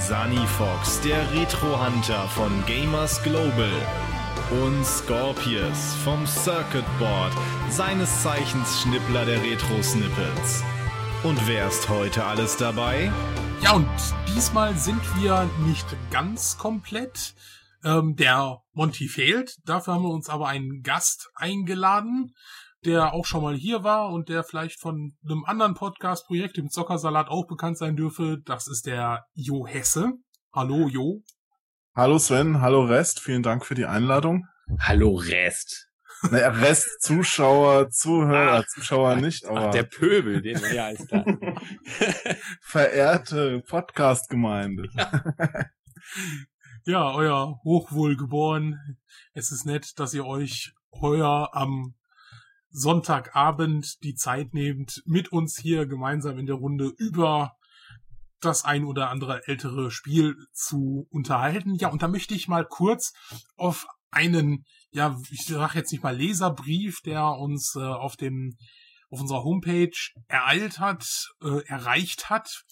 Sunny Fox, der Retro-Hunter von Gamers Global. Und Scorpius vom Circuit Board, seines Zeichens Schnippler der Retro-Snippets. Und wer ist heute alles dabei? Ja, und diesmal sind wir nicht ganz komplett. Ähm, der Monty fehlt. Dafür haben wir uns aber einen Gast eingeladen, der auch schon mal hier war und der vielleicht von einem anderen Podcast-Projekt, dem Zockersalat, auch bekannt sein dürfe. Das ist der Jo Hesse. Hallo, Jo. Hallo Sven, hallo Rest, vielen Dank für die Einladung. Hallo Rest. Naja, Rest, Zuschauer, Zuhörer, Zuschauer nicht, aber. Ach, der Pöbel, den, ja, ist klar. Verehrte Podcast-Gemeinde. Ja, euer Hochwohlgeboren. Es ist nett, dass ihr euch heuer am Sonntagabend die Zeit nehmt, mit uns hier gemeinsam in der Runde über das ein oder andere ältere Spiel zu unterhalten. Ja, und da möchte ich mal kurz auf einen, ja, ich sage jetzt nicht mal Leserbrief, der uns äh, auf dem auf unserer Homepage ereilt hat, äh, erreicht hat.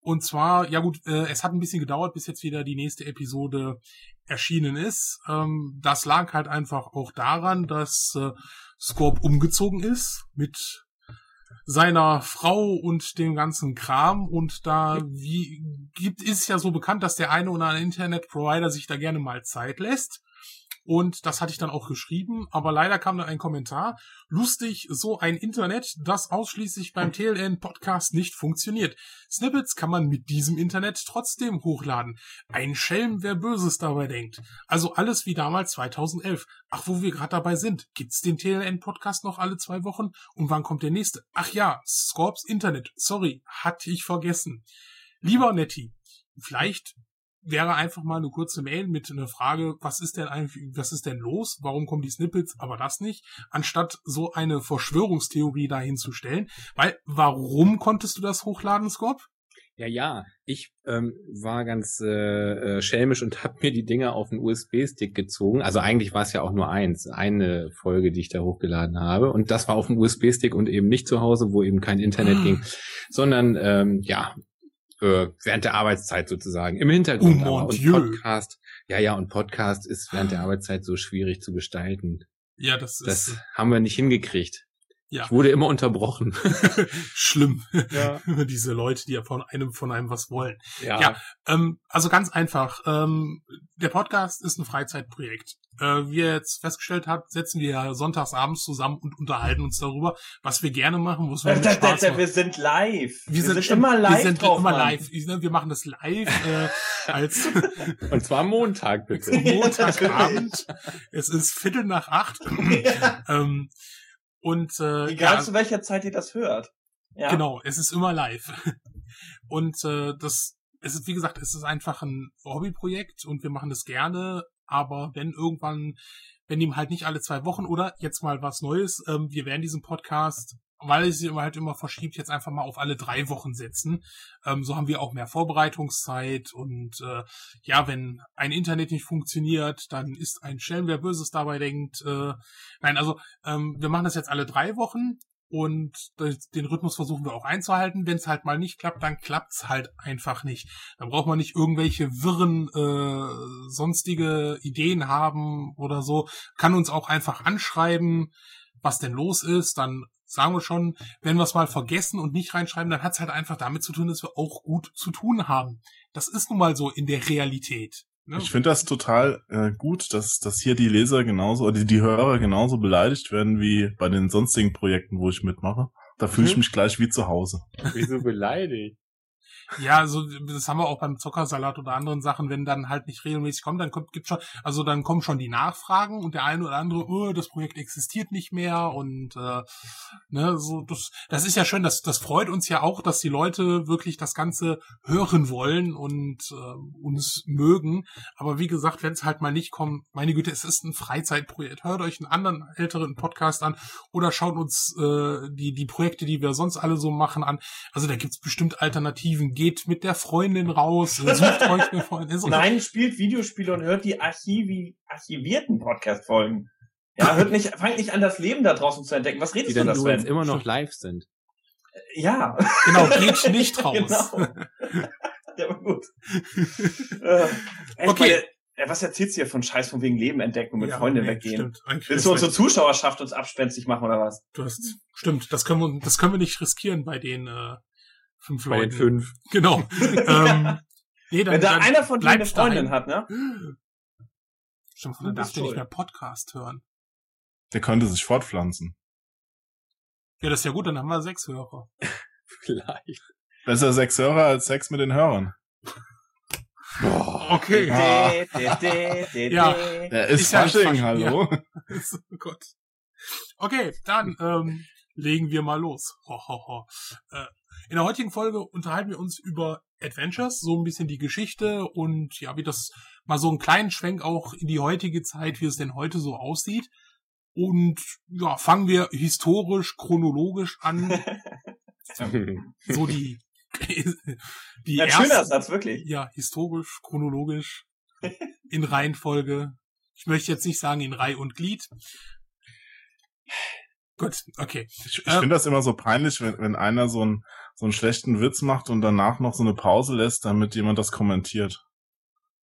Und zwar, ja gut, äh, es hat ein bisschen gedauert, bis jetzt wieder die nächste Episode erschienen ist. Ähm, das lag halt einfach auch daran, dass äh, Scorp umgezogen ist mit seiner Frau und dem ganzen Kram und da wie gibt ist ja so bekannt, dass der eine oder andere Internetprovider sich da gerne mal Zeit lässt. Und das hatte ich dann auch geschrieben, aber leider kam dann ein Kommentar. Lustig, so ein Internet, das ausschließlich beim TLN-Podcast nicht funktioniert. Snippets kann man mit diesem Internet trotzdem hochladen. Ein Schelm, wer Böses dabei denkt. Also alles wie damals 2011. Ach, wo wir gerade dabei sind. Gibt's den TLN-Podcast noch alle zwei Wochen? Und wann kommt der nächste? Ach ja, Scorps Internet. Sorry, hatte ich vergessen. Lieber Nettie, vielleicht wäre einfach mal eine kurze Mail mit einer Frage, was ist denn eigentlich, was ist denn los? Warum kommen die Snippets, aber das nicht? Anstatt so eine Verschwörungstheorie dahin zu stellen. Weil, warum konntest du das hochladen, Scorp? Ja, ja, ich ähm, war ganz äh, äh, schelmisch und habe mir die Dinger auf den USB-Stick gezogen. Also eigentlich war es ja auch nur eins, eine Folge, die ich da hochgeladen habe. Und das war auf dem USB-Stick und eben nicht zu Hause, wo eben kein Internet ging, sondern ähm, ja, äh, während der Arbeitszeit sozusagen im Hintergrund. Oh, aber. Und Dieu. Podcast, ja, ja, und Podcast ist während der Arbeitszeit so schwierig zu gestalten. Ja, das Das ist haben wir nicht hingekriegt. Ja Ich wurde immer unterbrochen. schlimm. Ja. Diese Leute, die ja von einem von einem was wollen. ja. Ja. Ähm, also ganz einfach. Ähm, der Podcast ist ein Freizeitprojekt. Äh, wie ihr jetzt festgestellt habt, setzen wir ja sonntags abends zusammen und unterhalten uns darüber, was wir gerne machen, was wir Das, das, Spaß das, machen. wir sind live. Wir sind, sind immer live Wir sind drauf, immer Mann. live. Wir wir machen das live äh, als Und zwar am Montag, bitte. Montagabend. es ist Viertel nach acht. ähm, und äh, Egal ja, zu welcher Zeit ihr das hört. Ja. Genau, es ist immer live. Und äh, das, es ist, wie gesagt, es ist einfach ein Hobbyprojekt und wir machen das gerne, aber wenn irgendwann, wenn ihm halt nicht alle zwei Wochen oder jetzt mal was Neues, ähm, wir werden diesen Podcast, weil es immer halt immer verschiebt, jetzt einfach mal auf alle drei Wochen setzen. Ähm, so haben wir auch mehr Vorbereitungszeit und äh, ja, wenn ein Internet nicht funktioniert, dann ist ein Schelm, wer Böses dabei denkt. Äh, nein, also ähm, wir machen das jetzt alle drei Wochen und den Rhythmus versuchen wir auch einzuhalten. Wenn es halt mal nicht klappt, dann klappt's halt einfach nicht. Dann braucht man nicht irgendwelche wirren äh, sonstige Ideen haben oder so. Kann uns auch einfach anschreiben, was denn los ist. Dann sagen wir schon, wenn wir es mal vergessen und nicht reinschreiben, dann hat's halt einfach damit zu tun, dass wir auch gut zu tun haben. Das ist nun mal so in der Realität. Ne? Ich finde das total äh, gut, dass, dass hier die Leser genauso, oder die, die Hörer genauso beleidigt werden wie bei den sonstigen Projekten, wo ich mitmache. Da fühle ich Mhm. mich gleich wie zu Hause. Wieso beleidigt? Ja, also das haben wir auch beim Zuckersalat oder anderen Sachen, wenn dann halt nicht regelmäßig kommt, dann kommt gibt schon, also dann kommen schon die Nachfragen und der eine oder andere, oh, das Projekt existiert nicht mehr und äh, ne, so das, das ist ja schön, das das freut uns ja auch, dass die Leute wirklich das Ganze hören wollen und äh, uns mögen. Aber wie gesagt, wenn es halt mal nicht kommt, meine Güte, es ist ein Freizeitprojekt. Hört euch einen anderen älteren Podcast an oder schaut uns äh, die die Projekte, die wir sonst alle so machen, an. Also da gibt's bestimmt Alternativen geht mit der Freundin raus, sucht euch eine Freundin. Nein, spielt Videospiele und hört die Archivi archivierten Podcast-Folgen. Ja, hört nicht, fangt nicht an, das Leben da draußen zu entdecken. Was Die redest du dann das denn? immer noch live sind. Ja, Genau, geht nicht raus. genau. ja, aber gut. äh, ey, Okay. meine, äh, was erzählst du hier von Scheiß von wegen Leben entdecken und mit Ja, Freunden nee, weggehen? Stimmt. Willst du ist unsere Zuschauerschaft uns abspenstig machen oder was? Du hast, stimmt, das können wir, das können wir nicht riskieren bei den äh, fünf Bei den Leuten. fünf. Genau. ähm, nee, dann, Wenn da dann einer von denen eine Freundin daheim. hat, ne? Stimmt, dann darfst du nicht mehr Podcast hören. Der könnte sich fortpflanzen. Ja, das ist ja gut, dann haben wir sechs Hörer. Vielleicht. Besser Sex Hörer als Sex mit den Hörern. Okay. Ah. De, de, Ja. de. Der ist, Ist ja Fasching, hallo. oh Gott. Okay, dann ähm, legen wir mal los. Ho, ho, ho. Äh, in der heutigen Folge unterhalten wir uns über Adventures, so ein bisschen die Geschichte und ja, wie das mal so einen kleinen Schwenk auch in die heutige Zeit, wie es denn heute so aussieht. Und ja, fangen wir historisch, chronologisch an, so die die Ein schöner ersten- Satz, wirklich. ja, historisch, chronologisch, in Reihenfolge. Ich möchte jetzt nicht sagen in Reih und Glied. Gut, okay. Ich, ich Ähm. finde das immer so peinlich, wenn, wenn einer so einen, so einen schlechten Witz macht und danach noch so eine Pause lässt, damit jemand das kommentiert.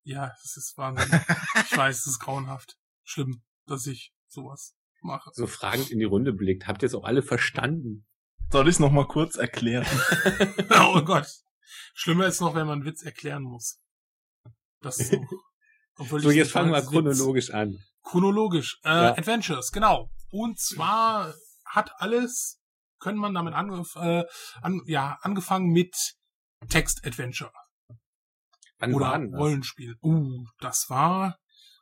Ja, das ist Wahnsinn. Ich weiß, es ist grauenhaft. Schlimm, dass ich sowas mache. so fragend in die Runde blickt. Habt ihr es auch alle verstanden? Soll ich es noch mal kurz erklären? oh Gott. Schlimmer ist noch, wenn man einen Witz erklären muss. Das ist noch. obwohl So, ich jetzt nicht fangen wir als Witz- chronologisch an. Chronologisch. Äh, Ja. Adventures, genau. Und zwar hat alles, können man damit angef äh, an, ja, angefangen mit Text-Adventure oder denn das? Rollenspiel. Uh, das war,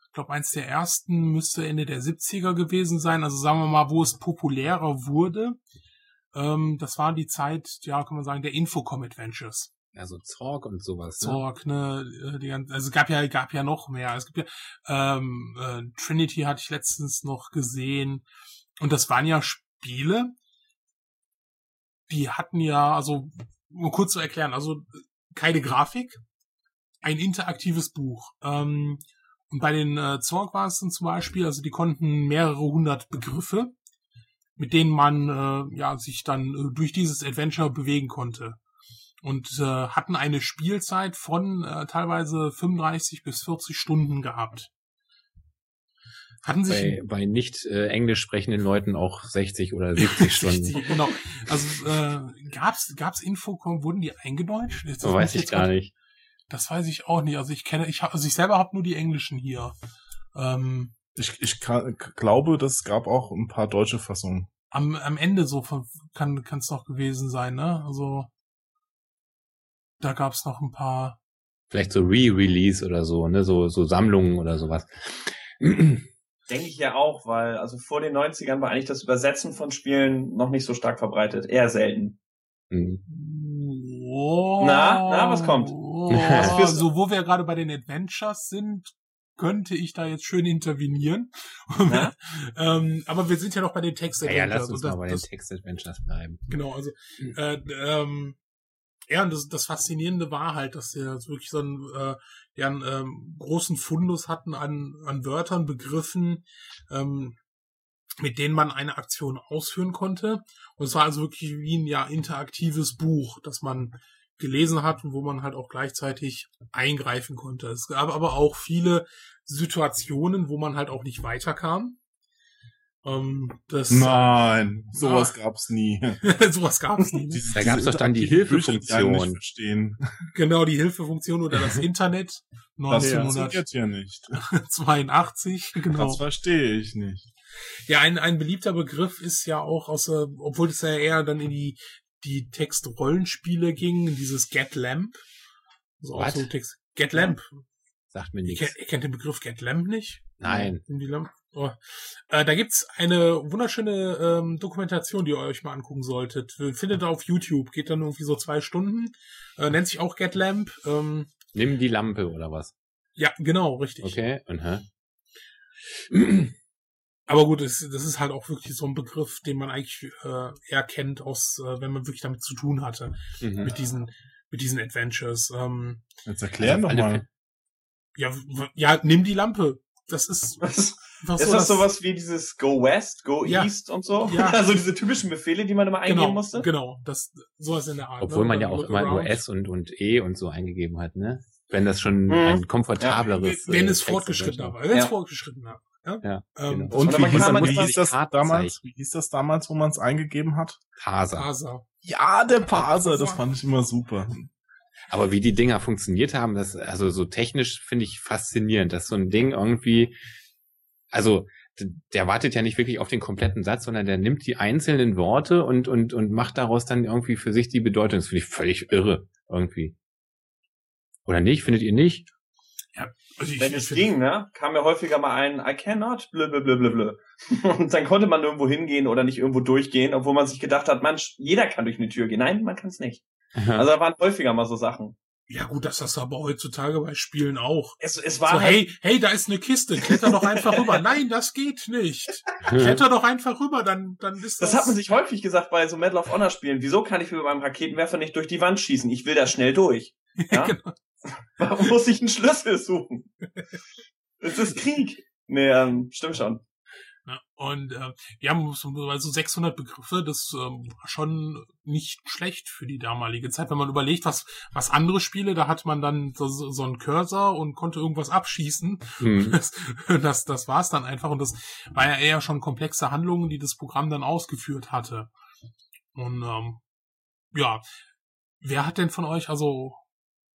ich glaube, eins der ersten müsste Ende der 70er gewesen sein. Also sagen wir mal, wo es populärer wurde. Ähm, das war die Zeit, ja, kann man sagen, der Infocom-Adventures. Also Zorg und sowas. Ne? Zorg, ne, äh, die ganzen, also es gab ja, gab ja noch mehr. Es gibt ja, ähm, äh, Trinity hatte ich letztens noch gesehen. Und das waren ja Spiele, die hatten ja, also, um kurz zu erklären, also keine Grafik, ein interaktives Buch. Ähm, und bei den äh, Zorg war es dann zum Beispiel, also die konnten mehrere hundert Begriffe, mit denen man äh, ja sich dann äh, durch dieses Adventure bewegen konnte und äh, hatten eine Spielzeit von äh, teilweise 35 bis 40 Stunden gehabt. Hatten sich Bei, bei nicht äh, englisch sprechenden Leuten auch 60 oder 70 Stunden. 60, genau. Also äh, gab's gab's Infocom, wurden die eingedeutscht? So das weiß ich gar grad- nicht. Das weiß ich auch nicht. Also ich kenne, ich hab, also ich selber habe nur die englischen hier. Ähm, Ich, ich ka- glaube, das gab auch ein paar deutsche Fassungen. am, am Ende so von, kann kann es noch gewesen sein, ne? Also da gab's noch ein paar. Vielleicht so Re-Release oder so, ne? So, so Sammlungen oder sowas. Denke ich ja auch, weil also vor den 90ern war eigentlich das Übersetzen von Spielen noch nicht so stark verbreitet. Eher selten. Hm. Oh, Na, na, was kommt? Oh, so wo wir gerade bei den Adventures sind, könnte ich da jetzt schön intervenieren. Ähm, aber wir sind ja noch bei den Text Ja, ja, Adventures. lass uns das, mal bei das, den Text-Adventures bleiben. Genau, also Mhm. äh, ähm, ja, und das, das Faszinierende war halt, dass wir jetzt wirklich so einen, äh, ja, einen ähm, großen Fundus hatten an, an Wörtern, Begriffen, ähm, mit denen man eine Aktion ausführen konnte. Und es war also wirklich wie ein ja interaktives Buch, das man gelesen hat und wo man halt auch gleichzeitig eingreifen konnte. Es gab aber auch viele Situationen, wo man halt auch nicht weiterkam. Ähm, das, Nein, sowas Ah. gab's nie. sowas gab es nie. Ne? Da gab's doch dann die Hilfefunktion. nicht verstehen. Genau, die Hilfefunktion oder das Internet. Das funktioniert 1982, hier nicht. genau. Das verstehe ich nicht. Ja, ein, ein beliebter Begriff ist ja auch aus, äh, obwohl es ja eher dann in die die Textrollenspiele ging, dieses Get Lamp. Also auch so Text. Get Lamp. Sagt mir Ihr nichts. kennt, ihr kennt den Begriff Get Lamp nicht? Nein. Um die Lamp oh. äh, da gibt's eine wunderschöne ähm, Dokumentation, die ihr euch mal angucken solltet. Findet ihr auf YouTube, geht dann irgendwie so zwei Stunden. Äh, nennt sich auch Get Lamp. Ähm, Nimm die Lampe oder was? ja, genau, richtig. Okay. Und hä? Aber gut, das, das ist halt auch wirklich so ein Begriff, den man eigentlich äh, eher kennt, aus, äh, wenn man wirklich damit zu tun hatte, Mhm. mit diesen, mit diesen Adventures. Ähm, Jetzt erklär Also doch alle mal. ja, ja, nimm die Lampe. Das ist Was? Was Ist das sowas wie dieses Go West, Go Ja. East und so? Ja. Also diese typischen Befehle, die man immer eingeben genau, musste? Genau, das sowas in der Art. Obwohl ne? man ja auch immer nur. S und, und E und so eingegeben hat, ne? Wenn das schon Mhm. ein komfortableres. Wenn äh, es fortgeschrittener war. Wenn es Ja. fortgeschrittener war. Ja. Ja, Ähm, genau. Und wie hieß, kann wie hieß das damals? Wie hieß das damals, wo man es eingegeben hat? Parser. Parser. Ja, der Parser, das fand ich immer super. Aber wie die Dinger funktioniert haben, das, also so technisch finde ich faszinierend, dass so ein Ding irgendwie, also der wartet ja nicht wirklich auf den kompletten Satz, sondern der nimmt die einzelnen Worte und, und, und macht daraus dann irgendwie für sich die Bedeutung. Das finde ich völlig irre, irgendwie. Oder nicht? Findet ihr nicht? Also ich, Wenn es ging, ne, kam ja häufiger mal ein I cannot, blablabla. Und dann konnte man irgendwo hingehen oder nicht irgendwo durchgehen, obwohl man sich gedacht hat, Mensch, jeder kann durch eine Tür gehen. Nein, man kann es nicht. Also da waren häufiger mal so Sachen. Ja gut, das hast du aber heutzutage bei Spielen auch. Es, es war So, halt, hey, hey, da ist eine Kiste, kletter doch einfach rüber. Nein, das geht nicht. Kletter doch einfach rüber, dann, dann ist das. das hat man sich häufig gesagt bei so Medal of Honor Spielen. Wieso kann ich mit meinem Raketenwerfer nicht durch die Wand schießen? Ich will da schnell durch. Ja? Genau. Warum muss ich einen Schlüssel suchen? Es ist Krieg. Nee, ähm, stimmt schon. Ja, und äh, wir haben so, also 600 Begriffe, das ähm, war schon nicht schlecht für die damalige Zeit, wenn man überlegt, was was andere Spiele, da hat man dann so, so einen Cursor und konnte irgendwas abschießen. Hm. Das, das, das war's dann einfach und das war ja eher schon komplexe Handlungen, die das Programm dann ausgeführt hatte. Und ähm, ja, wer hat denn von euch, also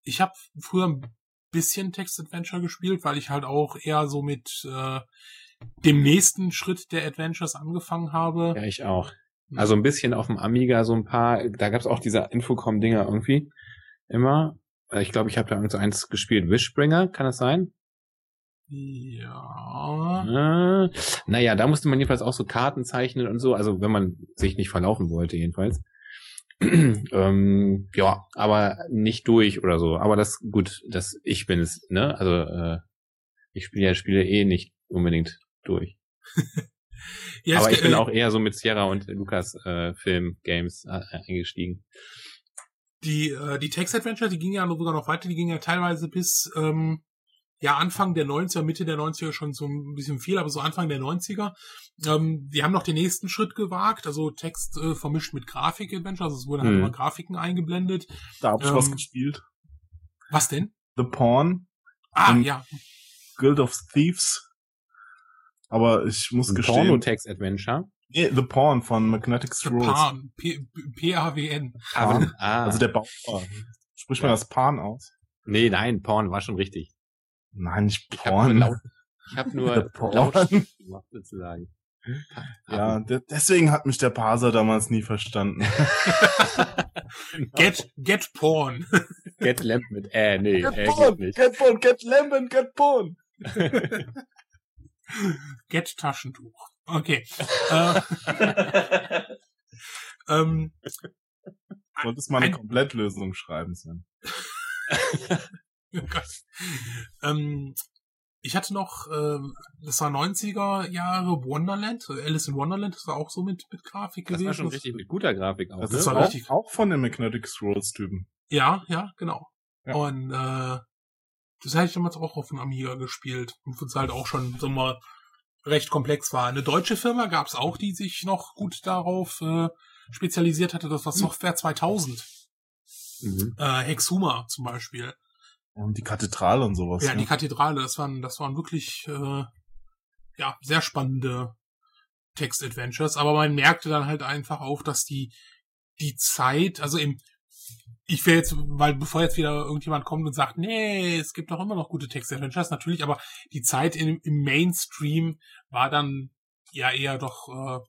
ich habe früher ein bisschen Text-Adventure gespielt, weil ich halt auch eher so mit äh, dem nächsten Schritt der Adventures angefangen habe. Ja, ich auch. Also ein bisschen auf dem Amiga, so ein paar, da gab's auch diese Infocom-Dinger irgendwie immer. Äh, Ich glaube, ich habe da so eins gespielt. Wishbringer, kann das sein? Ja. Äh, naja, da musste man jedenfalls auch so Karten zeichnen und so, also wenn man sich nicht verlaufen wollte, jedenfalls. ähm, ja, aber nicht durch oder so. Aber das, gut, das ich bin es, ne? Also äh, ich spiele ja Spiele eh nicht unbedingt durch. ja aber ich bin auch eher so mit Sierra und Lukas äh, Film Games äh, eingestiegen. die, äh, die Text-Adventure, die ging ja sogar noch weiter, die ging ja teilweise bis ähm, ja Anfang der 90er, Mitte der 90er schon so ein bisschen viel, aber so Anfang der 90er. Ähm, die haben noch den nächsten Schritt gewagt, also Text äh, vermischt mit Grafik-Adventure, also es wurden halt Mhm. immer Grafiken eingeblendet. Da hab ich Ähm, was gespielt. Was denn? The Pawn, Ah, ja. Guild of Thieves. Aber ich muss Ein gestehen. Porno-Text-Adventure. Nee, The Pawn von Magnetic The Scrolls. Pan. P- P-A-W-N. Pan. Ah, Also der Bauer. Sprich mal Ja. das Pan aus? nee, nein, Porn war schon richtig. Nein, nicht Ich habe nur, Porn. laut, ich hab nur Porn. laut gemacht, sozusagen. Ja, de deswegen hat mich der Parser damals nie verstanden. Get, get Porn. Get Lamp mit äh, nee, Get äh, Porn, nicht. get Porn, get Lemon, get Porn. Get Taschentuch. Okay. äh, ähm, Wolltest mal eine Ein- Komplettlösung schreiben, Sven. Oh ähm, ich hatte noch, ähm, das war 90er Jahre Wonderland, Alice in Wonderland, das war auch so mit, mit Grafik Das gewesen. war schon richtig mit guter Grafik auch. Das Das ist war auch, richtig- auch von den Magnetic Scrolls Typen. Ja, ja, genau. Ja. Und äh, das hatte ich damals auch auf dem Amiga gespielt. Und es halt auch schon so mal recht komplex war. Eine deutsche Firma gab es auch, die sich noch gut darauf äh, spezialisiert hatte. Das war Software 2000. Mhm. Äh, Hexuma zum Beispiel. Und die Kathedrale und sowas. Ja, die Kathedrale, das waren, das waren wirklich äh, ja, sehr spannende Text-Adventures, aber man merkte dann halt einfach auch, dass die, die Zeit, also im, ich will jetzt, weil bevor jetzt wieder irgendjemand kommt und sagt, nee, es gibt doch immer noch gute Text-Adventures, natürlich, aber die Zeit im, im Mainstream war dann ja eher doch äh,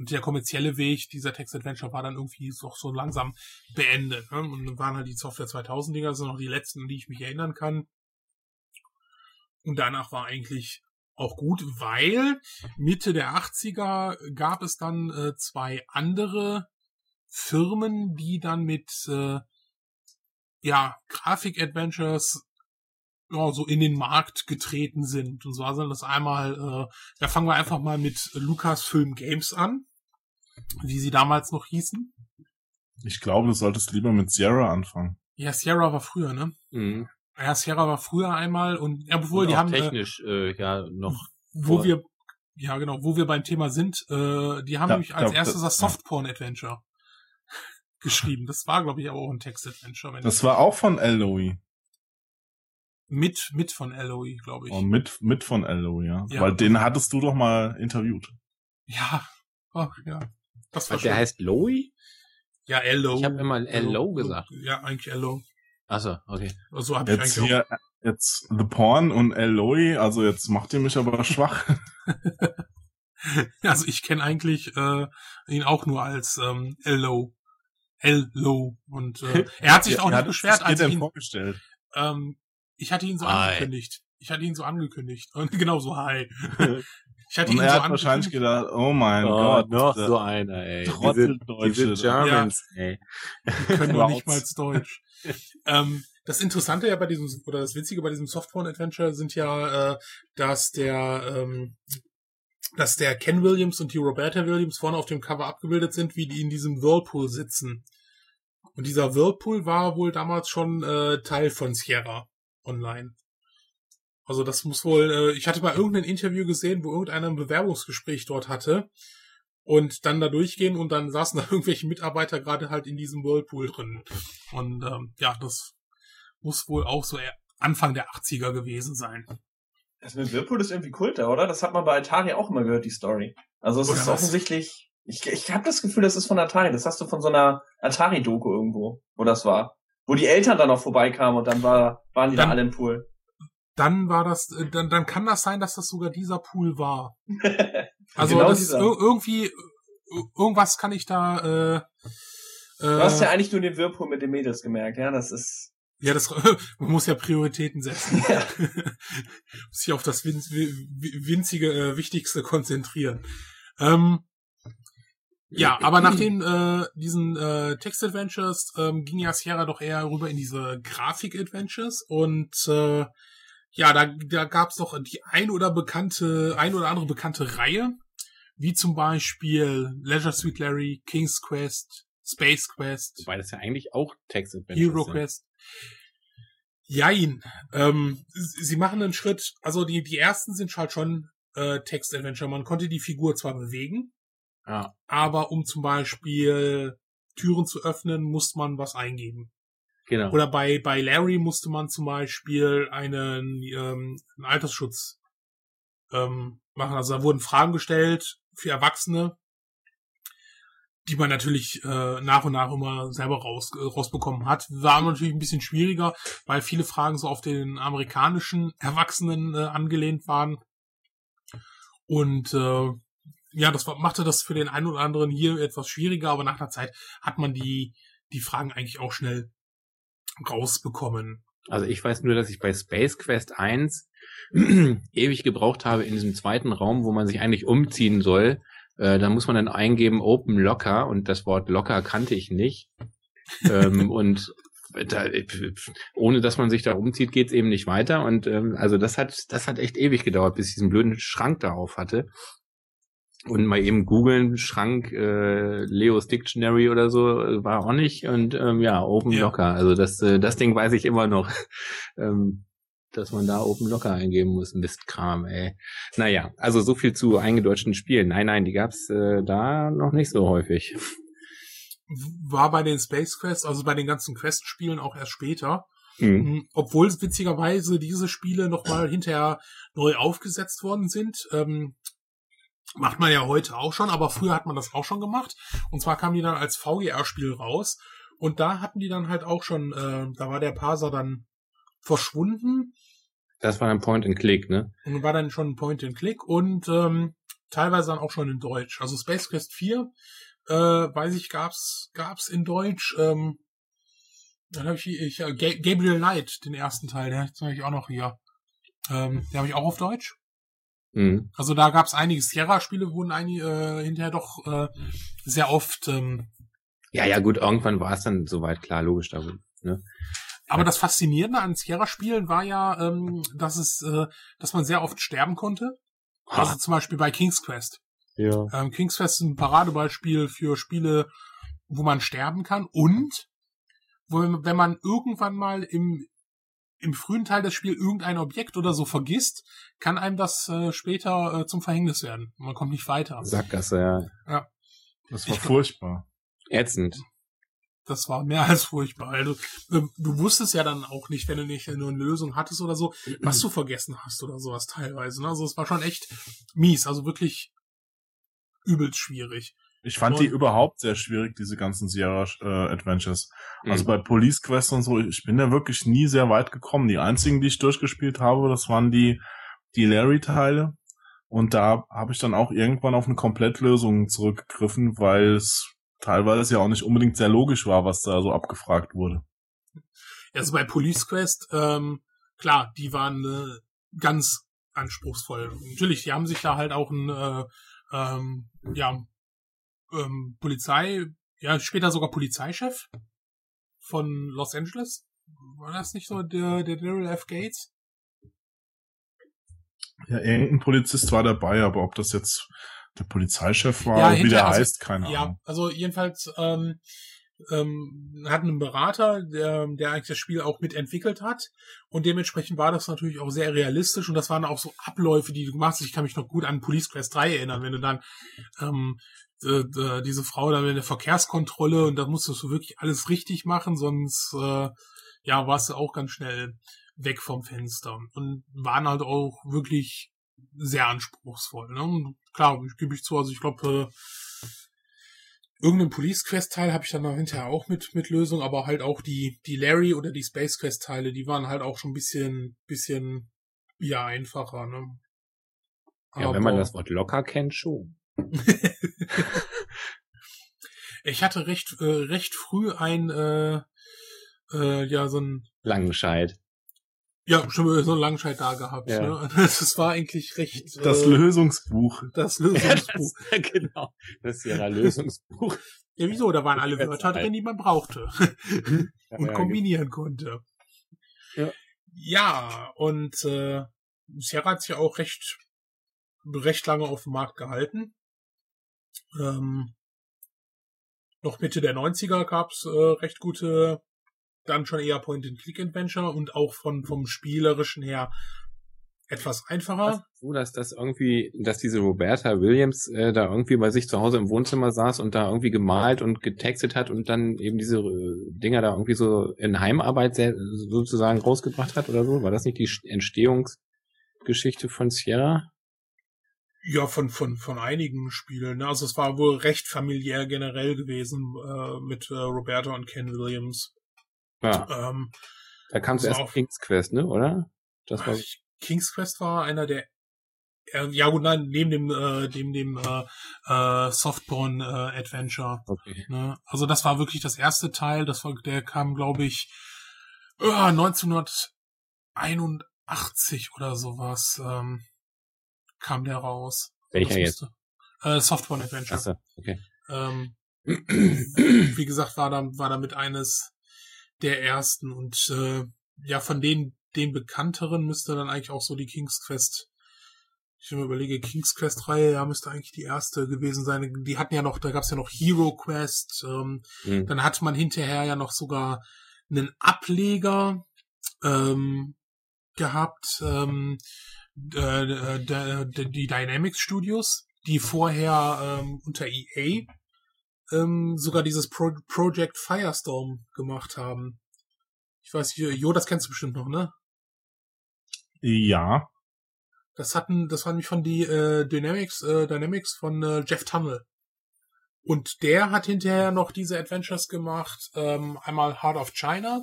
und der kommerzielle Weg dieser Text-Adventure war dann irgendwie doch so langsam beendet. Ne? Und dann waren halt die Software 2000 Dinger, das sind noch die letzten, an die ich mich erinnern kann. Und danach war eigentlich auch gut, weil Mitte der 80er gab es dann äh, zwei andere Firmen, die dann mit äh, ja, Grafik-Adventures ja, so in den Markt getreten sind. Und zwar sind das einmal, äh, da fangen wir einfach mal mit Lucasfilm Games an, wie sie damals noch hießen. Ich glaube, du solltest lieber mit Sierra anfangen. Ja, Sierra war früher, ne? Mhm. Ja, Sierra war früher einmal und ja, obwohl Und die haben äh, technisch äh, ja noch wo vor- wir ja genau, wo wir beim Thema sind, äh, die haben Da- nämlich als da- erstes da- das Softporn Adventure geschrieben. Das war glaube ich aber auch ein Text Adventure, wenn Das war auch von Eloy. mit mit von Alloy, glaube ich. Oh, mit, mit von Eloy, ja. Ja. Weil den hattest du doch mal interviewt. Ja. Ach, ja. Das war Was, der schön. heißt Lowy? ja Ello. Ich habe immer Hello gesagt. Ja, eigentlich Ello. Achso, okay. So habe ich Jetzt eigentlich hier, jetzt The Porn und Eloy, also jetzt macht ihr mich aber schwach. auch. Also ich kenne eigentlich äh, ihn auch nur als ähm, Ello. Hello. Und äh, er hat sich auch Ja, nicht das- beschwert, als ich ihn, vorgestellt. ähm, ich hatte ihn so Hi. angekündigt. Ich hatte ihn so angekündigt. Und genau so, hi. Ich hatte Und ihn er so hat wahrscheinlich gedacht, oh mein oh, Gott. noch der so einer, ey. Diese, Trotteldeutsche. diese Germans, ey. Die können doch nicht mal Deutsch. ähm, das Interessante ja bei diesem, oder das Witzige bei diesem Softporn-Adventure sind ja, äh, dass der, ähm, dass der Ken Williams und die Roberta Williams vorne auf dem Cover abgebildet sind, wie die in diesem Whirlpool sitzen. Und dieser Whirlpool war wohl damals schon äh, Teil von Sierra Online. Also das muss wohl, äh, ich hatte mal irgendein Interview gesehen, wo irgendeiner ein Bewerbungsgespräch dort hatte und dann da durchgehen und dann saßen da irgendwelche Mitarbeiter gerade halt in diesem Whirlpool drin. Und ähm, ja, das muss wohl auch so eher Anfang der 80er gewesen sein. Das mit Whirlpool ist irgendwie Kult, oder? Das hat man bei Atari auch immer gehört, die Story. Also es Oder ist was? offensichtlich. Ich, ich habe das Gefühl, das ist von Atari. Das hast du von so einer Atari-Doku irgendwo, wo das war. Wo die Eltern dann noch vorbeikamen und dann war, waren die Dann- da alle im Pool. Dann war das, äh, dann, dann kann das sein, dass das sogar dieser Pool war. Also Genau das irgendwie äh, irgendwas kann ich da. Äh, äh, Du hast ja eigentlich nur den Whirlpool mit den Mädels gemerkt, ja? Das ist. Ja, das, man muss ja Prioritäten setzen. Ja. muss sich auf das winz, wi- winzige, äh, Wichtigste konzentrieren. Ähm, ja, aber nachdem äh, diesen äh, Text-Adventures ähm, ging ja Sierra doch eher rüber in diese Grafik-Adventures und äh, ja, da, da gab's doch die ein oder bekannte, ein oder andere bekannte Reihe, wie zum Beispiel Leisure Suit Larry, King's Quest, Space Quest, Wobei das ja eigentlich auch Text-Adventures Hero sind. Quest. Jein. Ähm, sie machen einen Schritt, also die, die ersten sind halt schon äh, Text-Adventure. Man konnte die Figur zwar bewegen, Ja. aber um zum Beispiel Türen zu öffnen, musste man was eingeben. Genau. Oder bei, bei Larry musste man zum Beispiel einen, ähm, einen Altersschutz ähm, machen. Also da wurden Fragen gestellt für Erwachsene, die man natürlich äh, nach und nach immer selber raus, äh, rausbekommen hat. War natürlich ein bisschen schwieriger, weil viele Fragen so auf den amerikanischen Erwachsenen äh, angelehnt waren. Und äh, ja, das war, machte das für den einen oder anderen hier etwas schwieriger, aber nach einer Zeit hat man die, die Fragen eigentlich auch schnell rausbekommen. Also ich weiß nur, dass ich bei Space Quest 1 ewig gebraucht habe in diesem zweiten Raum, wo man sich eigentlich umziehen soll. Äh, da muss man dann eingeben Open Locker und das Wort Locker kannte ich nicht. ähm, und da, ohne dass man sich da umzieht, geht's eben nicht weiter. Und ähm, also das hat, das hat echt ewig gedauert, bis ich diesen blöden Schrank da auf hatte. Und mal eben googeln, Schrank, äh, Leos Dictionary oder so, äh, war auch nicht. Und ähm, ja, Open Ja. Locker. Also das, äh, das Ding weiß ich immer noch. ähm, dass man da Open Locker eingeben muss. Mistkram, ey. Naja, also so viel zu eingedeutschten Spielen. Nein, nein, die gab's äh, da noch nicht so häufig. War bei den Space Quest, also bei den ganzen Quest-Spielen auch erst später. Hm. Mhm. Obwohl witzigerweise diese Spiele nochmal hinterher neu aufgesetzt worden sind. Ähm, macht man ja heute auch schon, aber früher hat man das auch schon gemacht. Und zwar kamen die dann als VGR-Spiel raus. Und da hatten die dann halt auch schon, äh, da war der Parser dann verschwunden Das war ein Point and Click, ne? und war dann schon ein Point and Click. Und ähm, teilweise dann auch schon in Deutsch. Also Space Quest 4, äh, weiß ich, gab's, gab's in Deutsch. Ähm, dann habe ich, ich äh, Gabriel Knight, den ersten Teil, der habe ich auch noch hier. Ähm, den habe ich auch auf Deutsch. Mhm. Also da gab's einige Sierra-Spiele, wurden einige äh, hinterher doch äh, sehr oft. Ähm, ja, ja, gut, irgendwann war es dann soweit klar, logisch, da, ne? Aber das Faszinierende an Sierra-Spielen war ja, ähm, dass es, äh, dass man sehr oft sterben konnte. Also zum Beispiel bei King's Quest. Ja. Ähm, King's Quest ist ein Paradebeispiel für Spiele, wo man sterben kann und wo, wenn man irgendwann mal im im frühen Teil des Spiels irgendein Objekt oder so vergisst, kann einem das äh, später äh, zum Verhängnis werden. Man kommt nicht weiter. Sackgasse, ja. Ja. Das war ich furchtbar. Ätzend das war mehr als furchtbar. Also, du wusstest ja dann auch nicht, wenn du nicht nur eine Lösung hattest oder so, was du vergessen hast oder sowas teilweise. Ne? Also es war schon echt mies, also wirklich übelst schwierig. Ich fand und, die überhaupt sehr schwierig, diese ganzen Sierra äh, Adventures. Also mhm. bei Police Quest und so, ich bin da wirklich nie sehr weit gekommen. Die einzigen, die ich durchgespielt habe, das waren die, die Larry-Teile. Und da habe ich dann auch irgendwann auf eine Komplettlösung zurückgegriffen, weil es teilweise ja auch nicht unbedingt sehr logisch war, was da so abgefragt wurde. Also bei Police Quest, ähm, klar, die waren äh, ganz anspruchsvoll. Natürlich, die haben sich da halt auch ein äh, ähm, ja, ähm, Polizei, ja, später sogar Polizeichef von Los Angeles. War das nicht so der, der Daryl F. Gates? Ja, irgendein Polizist war dabei, aber ob das jetzt der Polizeichef war, ja, wie der also, heißt, keine ja, Ahnung. Ja, also jedenfalls ähm, ähm, hatten einen Berater, der, der eigentlich das Spiel auch mitentwickelt hat und dementsprechend war das natürlich auch sehr realistisch und das waren auch so Abläufe, die du gemacht hast. Ich kann mich noch gut an Police Quest 3 erinnern, wenn du dann ähm, diese Frau da in der Verkehrskontrolle und da musstest du wirklich alles richtig machen, sonst äh, ja warst du auch ganz schnell weg vom Fenster und waren halt auch wirklich sehr anspruchsvoll. Ne? Und klar, ich gebe ich zu, also ich glaube, äh, irgendeinen Police Quest Teil habe ich dann hinterher auch mit mit Lösung, aber halt auch die die Larry oder die Space Quest Teile, die waren halt auch schon ein bisschen bisschen ja einfacher, ne? Ja, aber wenn man das Wort locker kennt, schon. ich hatte recht äh, recht früh ein äh, äh, ja so ein Langenscheid. Ja, schon so einen Langscheid da gehabt. Ja. Ne? Das war eigentlich recht. Das äh, Lösungsbuch. Das Lösungsbuch. Ja, das, genau. Das ist ja ein Lösungsbuch. Ja, wieso? Da waren alle Wörter drin, die man brauchte. und ja, kombinieren genau. konnte. Ja. Ja, und äh, Sierra hat sich ja auch recht, recht lange auf dem Markt gehalten. Ähm, noch Mitte der 90er gab's äh, recht gute dann schon eher Point-and-Click-Adventure und auch von, vom Spielerischen her etwas einfacher. So, dass das irgendwie, dass diese Roberta Williams äh, da irgendwie bei sich zu Hause im Wohnzimmer saß und da irgendwie gemalt und getextet hat und dann eben diese äh, Dinger da irgendwie so in Heimarbeit sozusagen rausgebracht hat oder so? War das nicht die Entstehungsgeschichte von Sierra? Ja, von, von, von einigen Spielen. Ne? Also es war wohl recht familiär generell gewesen äh, mit äh, Roberta und Ken Williams. Ja. Ähm, da kam zuerst King's Quest, ne, oder? Das war King's Quest war einer der äh, ja gut, nein, neben dem äh, neben dem äh, äh, Softporn äh, Adventure. Okay. Ne? Also das war wirklich das erste Teil, das war der kam glaube ich äh, 1981 oder sowas ähm, kam der raus. Welcher jetzt? Äh, Softporn Adventure. Achso, okay. Ähm, wie gesagt, war da war damit eines der ersten und äh, ja, von den, den bekannteren müsste dann eigentlich auch so die King's Quest ich mir überlege, King's Quest Reihe, ja, müsste eigentlich die erste gewesen sein. Die hatten ja noch, da gab's ja noch Hero Quest. Ähm, mhm. Dann hat man hinterher ja noch sogar einen Ableger ähm, gehabt, ähm, äh, äh, die Dynamics Studios, die vorher ähm, unter EA ähm, sogar dieses Pro Project Firestorm gemacht haben. Ich weiß, Jo, das kennst du bestimmt noch, ne? Ja. Das hatten, das war nämlich von die äh, Dynamics, äh, Dynamics von äh, Jeff Tunnel. Und der hat hinterher noch diese Adventures gemacht, ähm, einmal Heart of China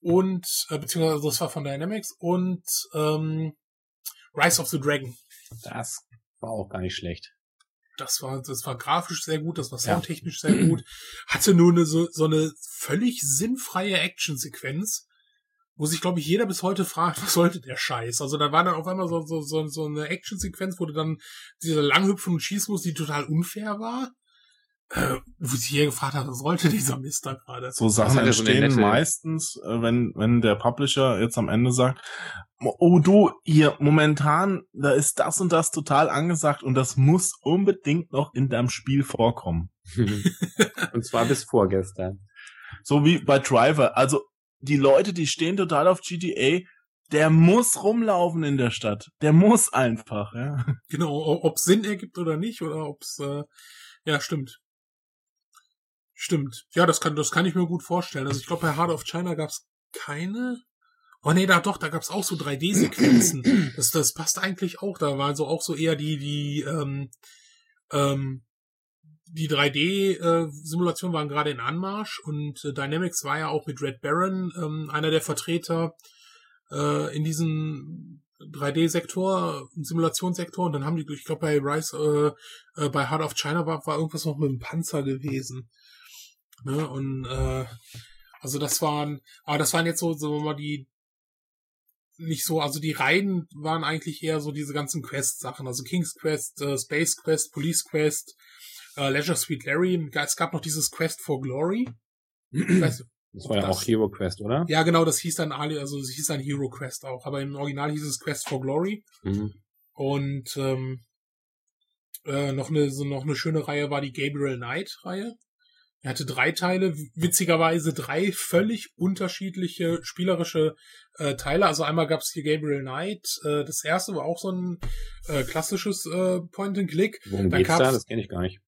und äh, beziehungsweise das war von Dynamics und ähm, Rise of the Dragon. Das war auch gar nicht schlecht. Das war, das war grafisch sehr gut, das war soundtechnisch ja. sehr gut. Hatte nur eine, so, so eine völlig sinnfreie Actionsequenz, wo sich, glaube ich, jeder bis heute fragt, was sollte der Scheiß? Also da war dann auf einmal so, so, so, so eine Actionsequenz, wo du dann dieser Langhüpfen und schießen musst, die total unfair war äh, wo sich hier gefragt hat, was sollte dieser Mister gerade? So Sachen entstehen so meistens, äh, wenn, wenn der Publisher jetzt am Ende sagt, oh du, hier, momentan, da ist das und das total angesagt und das muss unbedingt noch in deinem Spiel vorkommen. und zwar bis vorgestern. So wie bei Driver. Also, die Leute, die stehen total auf GTA, der muss rumlaufen in der Stadt. Der muss einfach, ja. Genau, ob Sinn ergibt oder nicht, oder ob's, äh, ja, stimmt. Stimmt. Ja, das kann, das kann ich mir gut vorstellen. Also ich glaube, bei Heart of China gab's keine. Oh nee, da doch, da gab's auch so 3D-Sequenzen. Das, das passt eigentlich auch. Da war so auch so eher die, die, ähm, ähm, die 3D-Simulationen waren gerade in Anmarsch und äh, Dynamics war ja auch mit Red Baron ähm, einer der Vertreter äh, in diesem 3D-Sektor, Simulationssektor und dann haben die, ich glaube bei Rise, äh, äh, bei Heart of China war, war irgendwas noch mit dem Panzer gewesen. Ne? Und äh, also das waren, aber das waren jetzt so, sagen wir mal, die nicht so, also die Reihen waren eigentlich eher so diese ganzen Quest-Sachen, also King's Quest, äh, Space Quest, Police Quest, äh, Leisure Suite Larry, es gab noch dieses Quest for Glory. Weiß, das war ja das, auch Hero Quest, oder? Ja, genau, das hieß dann Ali, also es hieß dann Hero Quest auch, aber im Original hieß es Quest for Glory. Mhm. Und ähm, äh, noch eine so noch eine schöne Reihe war die Gabriel Knight Reihe. Er hatte drei Teile, witzigerweise drei völlig unterschiedliche spielerische äh, Teile. Also einmal gab es hier Gabriel Knight. Äh, das erste war auch so ein äh, klassisches äh, Point-and-Click. Worum Dann geht's da? Das kenne ich gar nicht.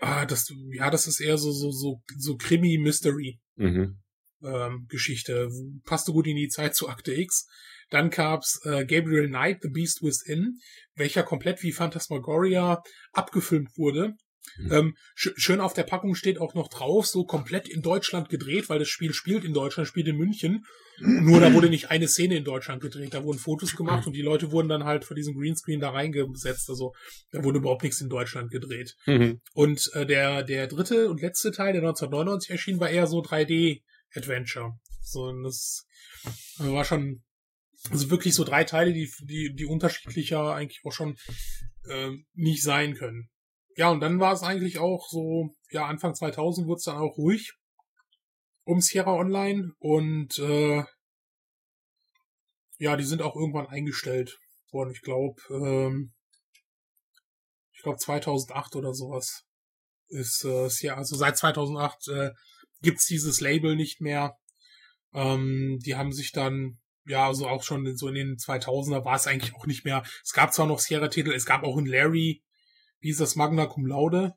Ah, das, ja, das ist eher so so so so Krimi-Mystery. Mhm. Ähm, Geschichte. Passte gut in die Zeit zu Akte X. Dann gab's äh, Gabriel Knight, The Beast Within, welcher komplett wie Phantasmagoria abgefilmt wurde Mhm. Ähm, sch schön auf der Packung steht auch noch drauf, so komplett in Deutschland gedreht, weil das Spiel spielt in Deutschland, spielt in München. Nur da wurde nicht eine Szene in Deutschland gedreht, da wurden Fotos gemacht und die Leute wurden dann halt vor diesem Greenscreen da reingesetzt. Also da wurde überhaupt nichts in Deutschland gedreht. Mhm. Und äh, der, der dritte und letzte Teil, der 1999 erschien, war eher so 3D-Adventure. So, das war schon also wirklich so drei Teile, die, die, die unterschiedlicher eigentlich auch schon äh, nicht sein können ja, und dann war es eigentlich auch so, ja, Anfang 2000 wurde es dann auch ruhig um Sierra Online und äh, ja, die sind auch irgendwann eingestellt worden. Ich glaube, ähm, ich glaube 2008 oder sowas ist äh, Sierra, also seit 2008 äh, gibt's dieses Label nicht mehr. Ähm, die haben sich dann ja, also auch schon so in den 2000er war es eigentlich auch nicht mehr. Es gab zwar noch Sierra-Titel, es gab auch einen Larry, wie ist das Magna Cum Laude?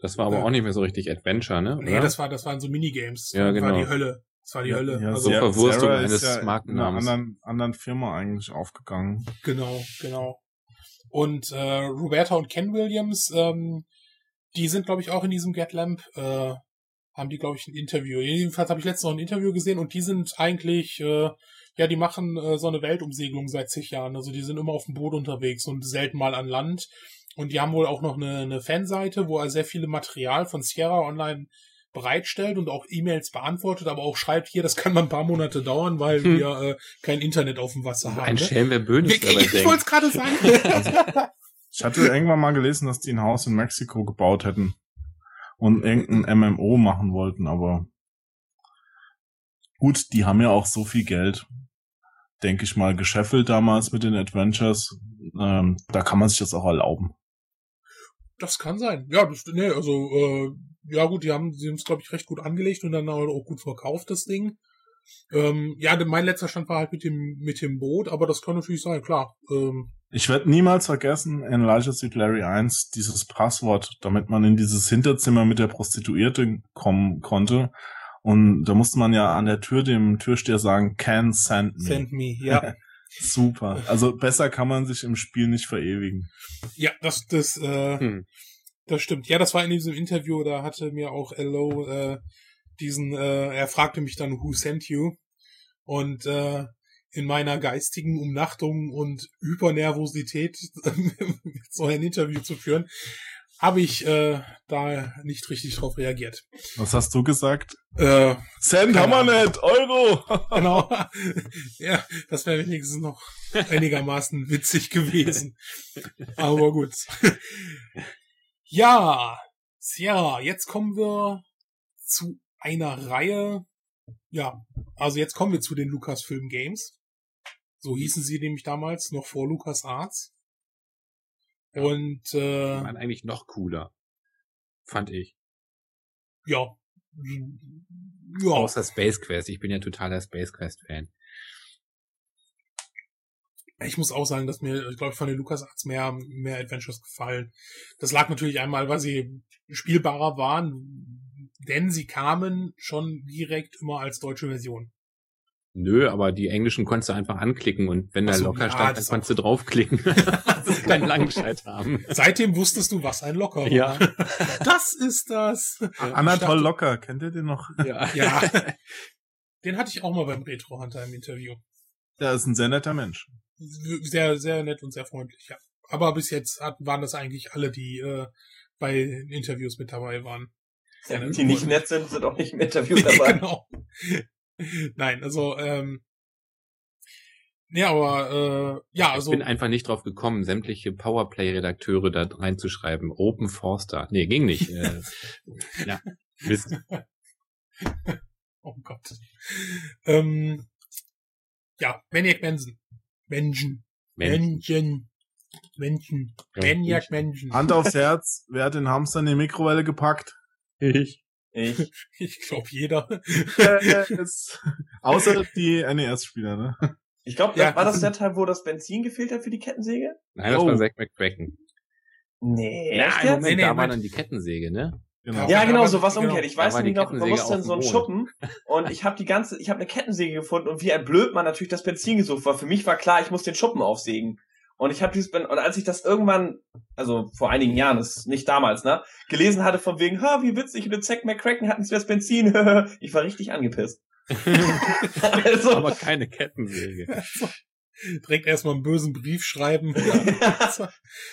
Das war aber ja. auch nicht mehr so richtig Adventure, ne? Oder? Nee, das war, das waren so Minigames. Ja, das genau. war die Hölle. Das war die ja, Hölle. Ja, also so Verwurstung eines ja Markennamens. einer anderen, anderen Firma eigentlich aufgegangen. Genau, genau. Und äh, Roberta und Ken Williams, ähm, die sind, glaube ich, auch in diesem Get Lamp, äh, haben die, glaube ich, ein Interview. Jedenfalls habe ich letztens noch ein Interview gesehen und die sind eigentlich, äh, ja, die machen äh, so eine Weltumsegelung seit zig Jahren. Also die sind immer auf dem Boot unterwegs und selten mal an Land. Und die haben wohl auch noch eine, eine Fanseite, wo er sehr viele Material von Sierra Online bereitstellt und auch E-Mails beantwortet, aber auch schreibt hier, das kann mal ein paar Monate dauern, weil hm. wir äh, kein Internet auf dem Wasser haben. Ein ne? Schelm, wer Böden Ich, ich wollte es gerade sagen. ich hatte irgendwann mal gelesen, dass die ein Haus in Mexiko gebaut hätten und irgendein MMO machen wollten, aber gut, die haben ja auch so viel Geld, denke ich mal, gescheffelt damals mit den Adventures. Ähm, da kann man sich das auch erlauben. Das kann sein. Ja, das, nee, also, äh, ja gut, die haben sie haben es, glaube ich, recht gut angelegt und dann auch gut verkauft, das Ding. Ähm, ja, mein letzter Stand war halt mit dem, mit dem Boot, aber das kann natürlich sein, klar. Ähm, ich werde niemals vergessen, in Elijah Street Larry 1, dieses Passwort, damit man in dieses Hinterzimmer mit der Prostituierte kommen konnte. Und da musste man ja an der Tür dem Türsteher sagen, can send me. Send me, ja. Super. Also besser kann man sich im Spiel nicht verewigen. Ja, das, das, äh, hm. das stimmt. Ja, das war in diesem Interview, da hatte mir auch Hello äh, diesen, äh, er fragte mich dann, who sent you? Und äh, in meiner geistigen Umnachtung und Hypernervosität so ein Interview zu führen, habe ich äh, da nicht richtig drauf reagiert. Was hast du gesagt? Äh, Cent haben wir nicht, Euro! genau. ja, das wäre wenigstens noch einigermaßen witzig gewesen. Aber gut. ja, ja, jetzt kommen wir zu einer Reihe. Ja, also jetzt kommen wir zu den Lucasfilm Games. So hießen sie nämlich damals, noch vor Lucas Arts. Und äh, waren eigentlich noch cooler. Fand ich. ja. Ja, Außer Space Quest. Ich bin ja totaler Space Quest Fan. ich muss auch sagen, dass mir, ich glaube, von den Lucas Arts mehr, mehr Adventures gefallen. Das lag natürlich einmal, weil sie spielbarer waren, denn sie kamen schon direkt immer als deutsche Version. Nö, aber die englischen konntest du einfach anklicken und wenn da so, locker ja, stand, dann das konntest du draufklicken. das ist kein Langscheid haben. Seitdem wusstest du, was ein Locker war. Ja. Das ist das. Anatol Locker, kennt ihr den noch? Ja. Ja. Den hatte ich auch mal beim Retro Hunter im Interview. Der ist ein sehr netter Mensch. Sehr, sehr nett und sehr freundlich, ja. Aber bis jetzt hat, waren das eigentlich alle, die äh, bei Interviews mit dabei waren. Ja, die nicht nett sind, sind auch nicht im Interview dabei. genau. Nein, also, ähm, ja, aber, äh, ja, also, ich bin einfach nicht drauf gekommen, sämtliche Powerplay-Redakteure da reinzuschreiben. Open Forster. Nee, ging nicht. Äh, ja, Mist. oh Gott. Ähm, ja, Maniac Manson. Menschen. Menschen. Menschen. Maniac Menschen. Hand aufs Herz, wer hat den Hamster in die Mikrowelle gepackt? Ich. Ich. Ich glaube jeder. Es- Außer die NES-Spieler, ne? Ich glaube, Ja, war das der Teil, wo das Benzin gefehlt hat für die Kettensäge? Nein, das Oh. war Zack McCracken. Nee. Ja, echt? Moment, Nee, nee, da war Moment. dann die Kettensäge, ne? Genau. Ja, genau, so was genau. umgekehrt. Ich weiß war nämlich noch, du Kettensäge musst in so einen Schuppen und ich habe die ganze, ich habe eine Kettensäge gefunden und wie ein Blödmann natürlich das Benzin gesucht war. Für mich war klar, ich muss den Schuppen aufsägen. Und ich habe dieses, Ben- und als ich das irgendwann, also vor einigen Jahren, das ist nicht damals, ne, gelesen hatte von wegen, ha, wie witzig, mit Zack McCracken hatten sie das Benzin, ich war richtig angepisst. also, Aber keine Kettensäge. Also, direkt erstmal einen bösen Brief schreiben.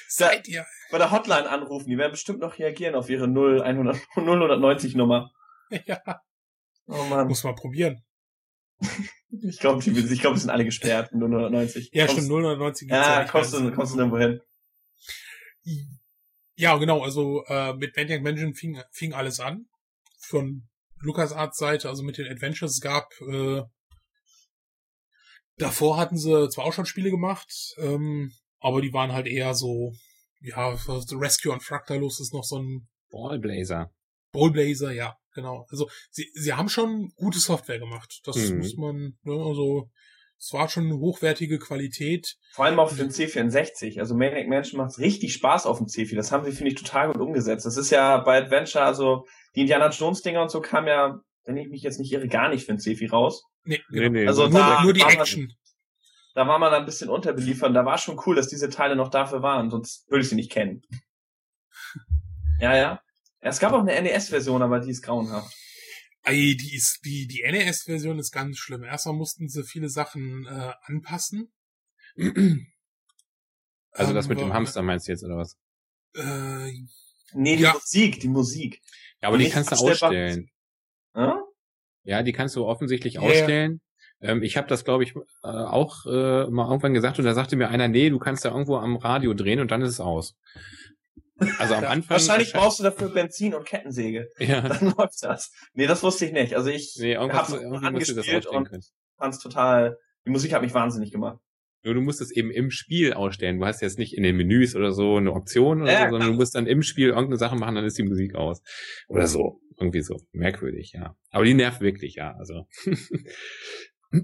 Seid ihr? bei der Hotline anrufen, die werden bestimmt noch reagieren auf ihre 0100, 090 Nummer. Ja, Oh man. muss man probieren. Ich glaube, die, ich glaube, die sind alle gesperrt, 090. Ja, Kommst- stimmt, 090 gibt's Ja, kommst du, kommst du nirgendwo hin. Ja, genau, also äh, mit Maniac Mansion fing, fing alles an. Von LucasArts Seite, also mit den Adventures. Es gab äh, davor hatten sie zwar auch schon Spiele gemacht, ähm, aber die waren halt eher so, ja, The Rescue on Fractalus ist noch so ein Ballblazer. Ballblazer, ja, genau. Also sie, sie haben schon gute Software gemacht. Das Mhm. muss man, ne, also es war schon eine hochwertige Qualität. Vor allem auf dem C64. Also Maniac Mansion macht richtig Spaß auf dem C4. Das haben sie, finde ich, total gut umgesetzt. Das ist ja bei Adventure, also die Indiana Jones Dinger und so kam ja, wenn ich mich jetzt nicht irre, gar nicht für den C4 raus. Nee, Nee, genau. nee, Also nur, da nur die man- Action. Da war man ein bisschen unterbeliefert. Da war schon cool, dass diese Teile noch dafür waren, sonst würde ich sie nicht kennen. Ja, ja. Es gab auch eine NES-Version, aber die ist grauenhaft. Ey, die ist, die, die NES-Version ist ganz schlimm. Erstmal mussten sie viele Sachen äh, anpassen. Also das Ähm, mit dem aber- Hamster meinst du jetzt, oder was? Äh, Nee, die Ja. Musik, die Musik. Ja, aber die kannst du ausstellen. Hm? Ja, die kannst du offensichtlich Ja, ja. ausstellen. Ähm, ich habe das, glaube ich, äh, auch äh, mal irgendwann gesagt und da sagte mir einer, nee, du kannst da irgendwo am Radio drehen und dann ist es aus. Also am Anfang. Wahrscheinlich brauchst du dafür Benzin und Kettensäge. Ja. Dann läuft das. Nee, das wusste ich nicht. Also ich Nee, hab's irgendwie musst du das angespielt ausstellen und können. fand's total, die Musik hat mich wahnsinnig gemacht. Nur du musst es eben im Spiel ausstellen. Du hast jetzt nicht in den Menüs oder so eine Option oder Ja, so, sondern du musst dann im Spiel irgendeine Sache machen, dann ist die Musik aus. Oder so. Irgendwie so. Merkwürdig, ja. Aber die nervt wirklich, ja. Also.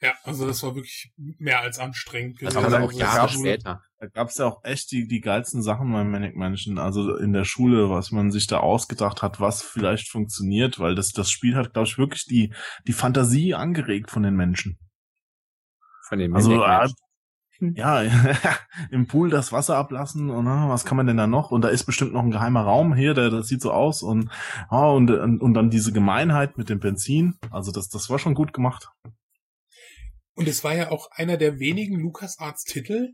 ja, also das war wirklich mehr als anstrengend. Das Aber war auch Jahre später. Da gab's ja auch echt die, die geilsten Sachen beim Manic Mansion, also in der Schule, was man sich da ausgedacht hat, was vielleicht funktioniert, weil das, das Spiel hat, glaube ich, wirklich die, die Fantasie angeregt von den Menschen. Von dem Also, Maniac äh, ja, im Pool das Wasser ablassen und äh, was kann man denn da noch? Und da ist bestimmt noch ein geheimer Raum hier, der das sieht so aus und ah, und, und und dann diese Gemeinheit mit dem Benzin. Also das das war schon gut gemacht. Und es war ja auch einer der wenigen LucasArts-Titel,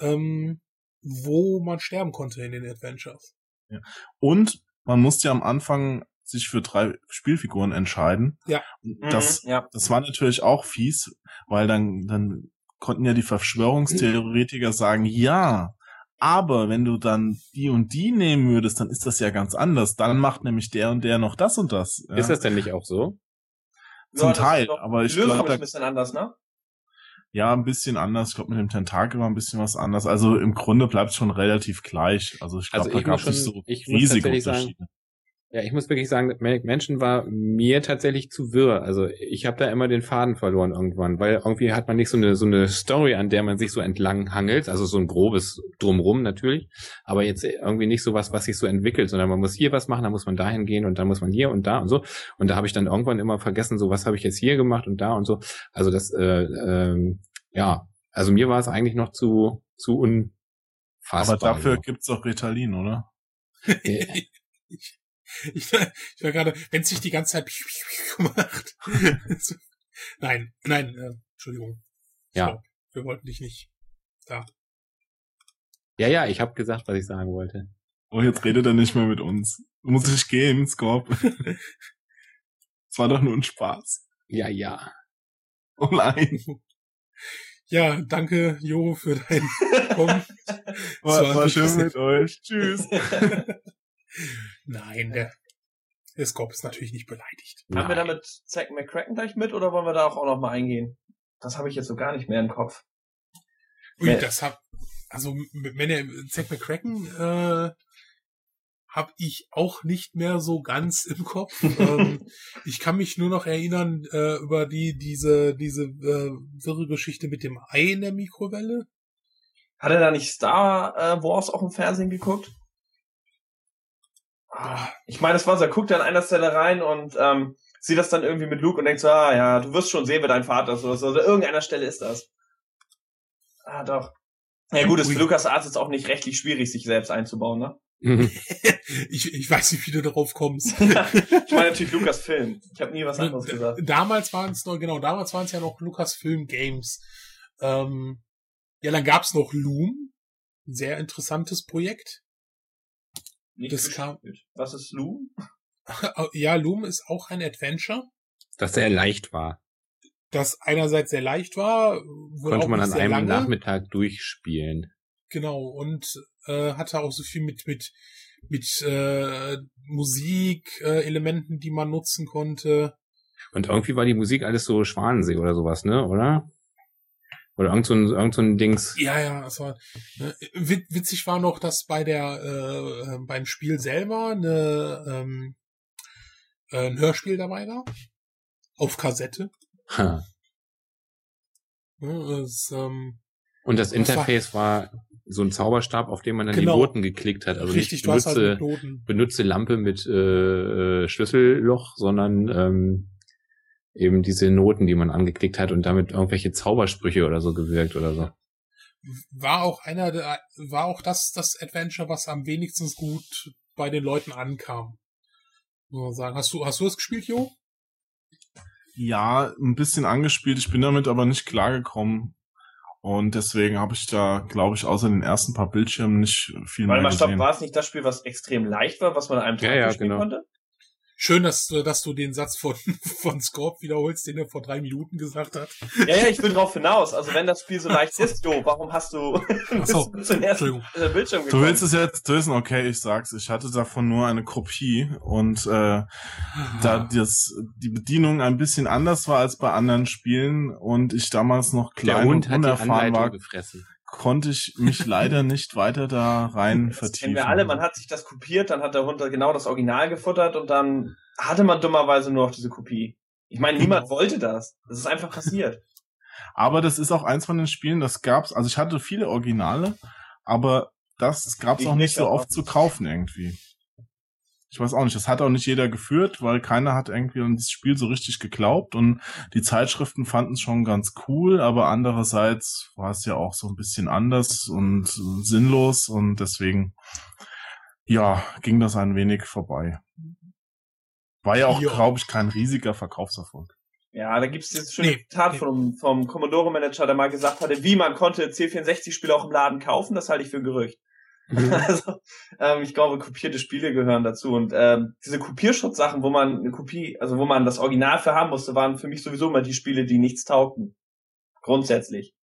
ähm, wo man sterben konnte in den Adventures. Ja. Und man musste ja am Anfang sich für drei Spielfiguren entscheiden. Ja. Das, mhm, ja. das war natürlich auch fies, weil dann, dann konnten ja die Verschwörungstheoretiker sagen, ja, aber wenn du dann die und die nehmen würdest, dann ist das ja ganz anders. Dann macht nämlich der und der noch das und das. Ja. Ist das denn nicht auch so? Zum ja, Teil, aber ich glaube, ein bisschen anders, ne? Ja, ein bisschen anders. Ich glaube, mit dem Tentakel war ein bisschen was anders. Also im Grunde bleibt es schon relativ gleich. Also ich glaube, also da gab es nicht so riesige Unterschiede. Sagen, ja, ich muss wirklich sagen, Manic Mansion war mir tatsächlich zu wirr. Also ich habe da immer den Faden verloren irgendwann, weil irgendwie hat man nicht so eine so eine Story, an der man sich so entlang hangelt, also so ein grobes drumrum natürlich, aber jetzt irgendwie nicht so was, was sich so entwickelt, sondern man muss hier was machen, dann muss man dahin gehen und dann muss man hier und da und so. Und da habe ich dann irgendwann immer vergessen, so was habe ich jetzt hier gemacht und da und so. Also das, äh, äh, ja, also mir war es eigentlich noch zu zu unfassbar. Aber dafür gibt's doch Ritalin, oder? Ich, ich war gerade, wenn sich die ganze Zeit gemacht. nein, nein, äh, Entschuldigung. Ja. Glaub, wir wollten dich nicht da. Ja, ja, ich habe gesagt, was ich sagen wollte. Oh, jetzt redet er nicht mehr mit uns. Muss ich gehen, Scorp. Es war doch nur ein Spaß. Ja, ja. Oh nein. Ja, danke, Jo, für dein Kommen. War, war schön mit euch. Tschüss. Nein, der, der Scorp ist natürlich nicht beleidigt. Haben wir damit Zack McCracken gleich mit oder wollen wir da auch noch mal eingehen? Das habe ich jetzt so gar nicht mehr im Kopf. Ui, nee. das hab, also wenn er Zack McCracken äh, habe ich auch nicht mehr so ganz im Kopf. ähm, ich kann mich nur noch erinnern äh, über die diese diese äh, wirre Geschichte mit dem Ei in der Mikrowelle. Hat er da nicht Star äh, Wars auch im Fernsehen geguckt? Ich meine, es war so, er guckt an einer Stelle rein und ähm, sieht das dann irgendwie mit Luke und denkt so, ah ja, du wirst schon sehen, wer dein Vater ist oder so. Also irgendeiner Stelle ist das. Ah, doch. Ja gut, ist für Lukas Arzt jetzt auch nicht rechtlich schwierig, sich selbst einzubauen, ne? ich, ich weiß nicht, wie du darauf kommst. ich meine natürlich Lukas Film. Ich habe nie was anderes gesagt. Damals waren es noch, genau, damals waren es ja noch Lukas Film Games. Ähm, ja, dann gab's noch Loom. Ein sehr interessantes Projekt. Nicht das kam. Was ist Loom? ja, Loom ist auch ein Adventure. Das sehr leicht war. Das einerseits sehr leicht war. Konnte man an einem lange. Nachmittag durchspielen. Genau, und äh, hatte auch so viel mit, mit, mit äh, Musik, äh, Elementen, die man nutzen konnte. Und irgendwie war die Musik alles so Schwanensee oder sowas, ne, oder? Oder irgend so ein, irgend so ein Dings. Ja, ja, es war, ne, witzig war noch, dass bei der, äh, beim Spiel selber eine, ähm, äh, ein Hörspiel dabei war. Auf Kassette. Ha. Ja, es, ähm, Und das Interface war, war so ein Zauberstab, auf dem man dann genau. die Noten geklickt hat. Also Richtig, nicht benutze, halt benutze Lampe mit äh, äh, Schlüsselloch, sondern ähm, eben diese Noten, die man angeklickt hat und damit irgendwelche Zaubersprüche oder so gewirkt oder so. War auch einer der, war auch das das Adventure, was am wenigsten gut bei den Leuten ankam. Muss man sagen. Hast du, hast du es gespielt, Jo? Ja, ein bisschen angespielt. Ich bin damit aber nicht klargekommen. Und deswegen habe ich da, glaube ich, außer den ersten paar Bildschirmen nicht viel Weil mehr gesehen. Weil, war es nicht das Spiel, was extrem leicht war, was man an einem Tag ja, ja, spielen genau. konnte? Schön, dass, dass du den Satz von, von Scorp wiederholst, den er vor drei Minuten gesagt hat. Ja, ja, ich will drauf hinaus. Also wenn das Spiel so leicht ist, jo, warum hast du so, zum ersten Bildschirm gekommen? Du willst es jetzt wissen, okay, ich sag's. Ich hatte davon nur eine Kopie und äh, da das, die Bedienung ein bisschen anders war als bei anderen Spielen und ich damals noch klein und unerfahren war. Gefressen konnte ich mich leider nicht weiter da rein das vertiefen. Kennen wir alle, man hat sich das kopiert, dann hat der Hund genau das Original gefuttert und dann hatte man dummerweise nur noch diese Kopie. Ich meine, niemand genau. wollte das. Das ist einfach passiert. aber das ist auch eins von den Spielen, das gab's, also ich hatte viele Originale, aber das gab's auch nicht so oft zu kaufen irgendwie. Ich weiß auch nicht, das hat auch nicht jeder geführt, weil keiner hat irgendwie an dieses Spiel so richtig geglaubt und die Zeitschriften fanden es schon ganz cool, aber andererseits war es ja auch so ein bisschen anders und sinnlos und deswegen, ja, ging das ein wenig vorbei. War ja auch, glaube ich, kein riesiger Verkaufserfolg. Ja, da gibt's dieses schöne Nee, Zitat nee. vom, vom Commodore-Manager, der mal gesagt hatte, wie man konnte C64-Spiele auch im Laden kaufen, das halte ich für ein Gerücht. Also, ähm, ich glaube, kopierte Spiele gehören dazu. Und ähm, diese Kopierschutzsachen, wo man eine Kopie, also wo man das Original für haben musste, waren für mich sowieso immer die Spiele, die nichts taugten. Grundsätzlich.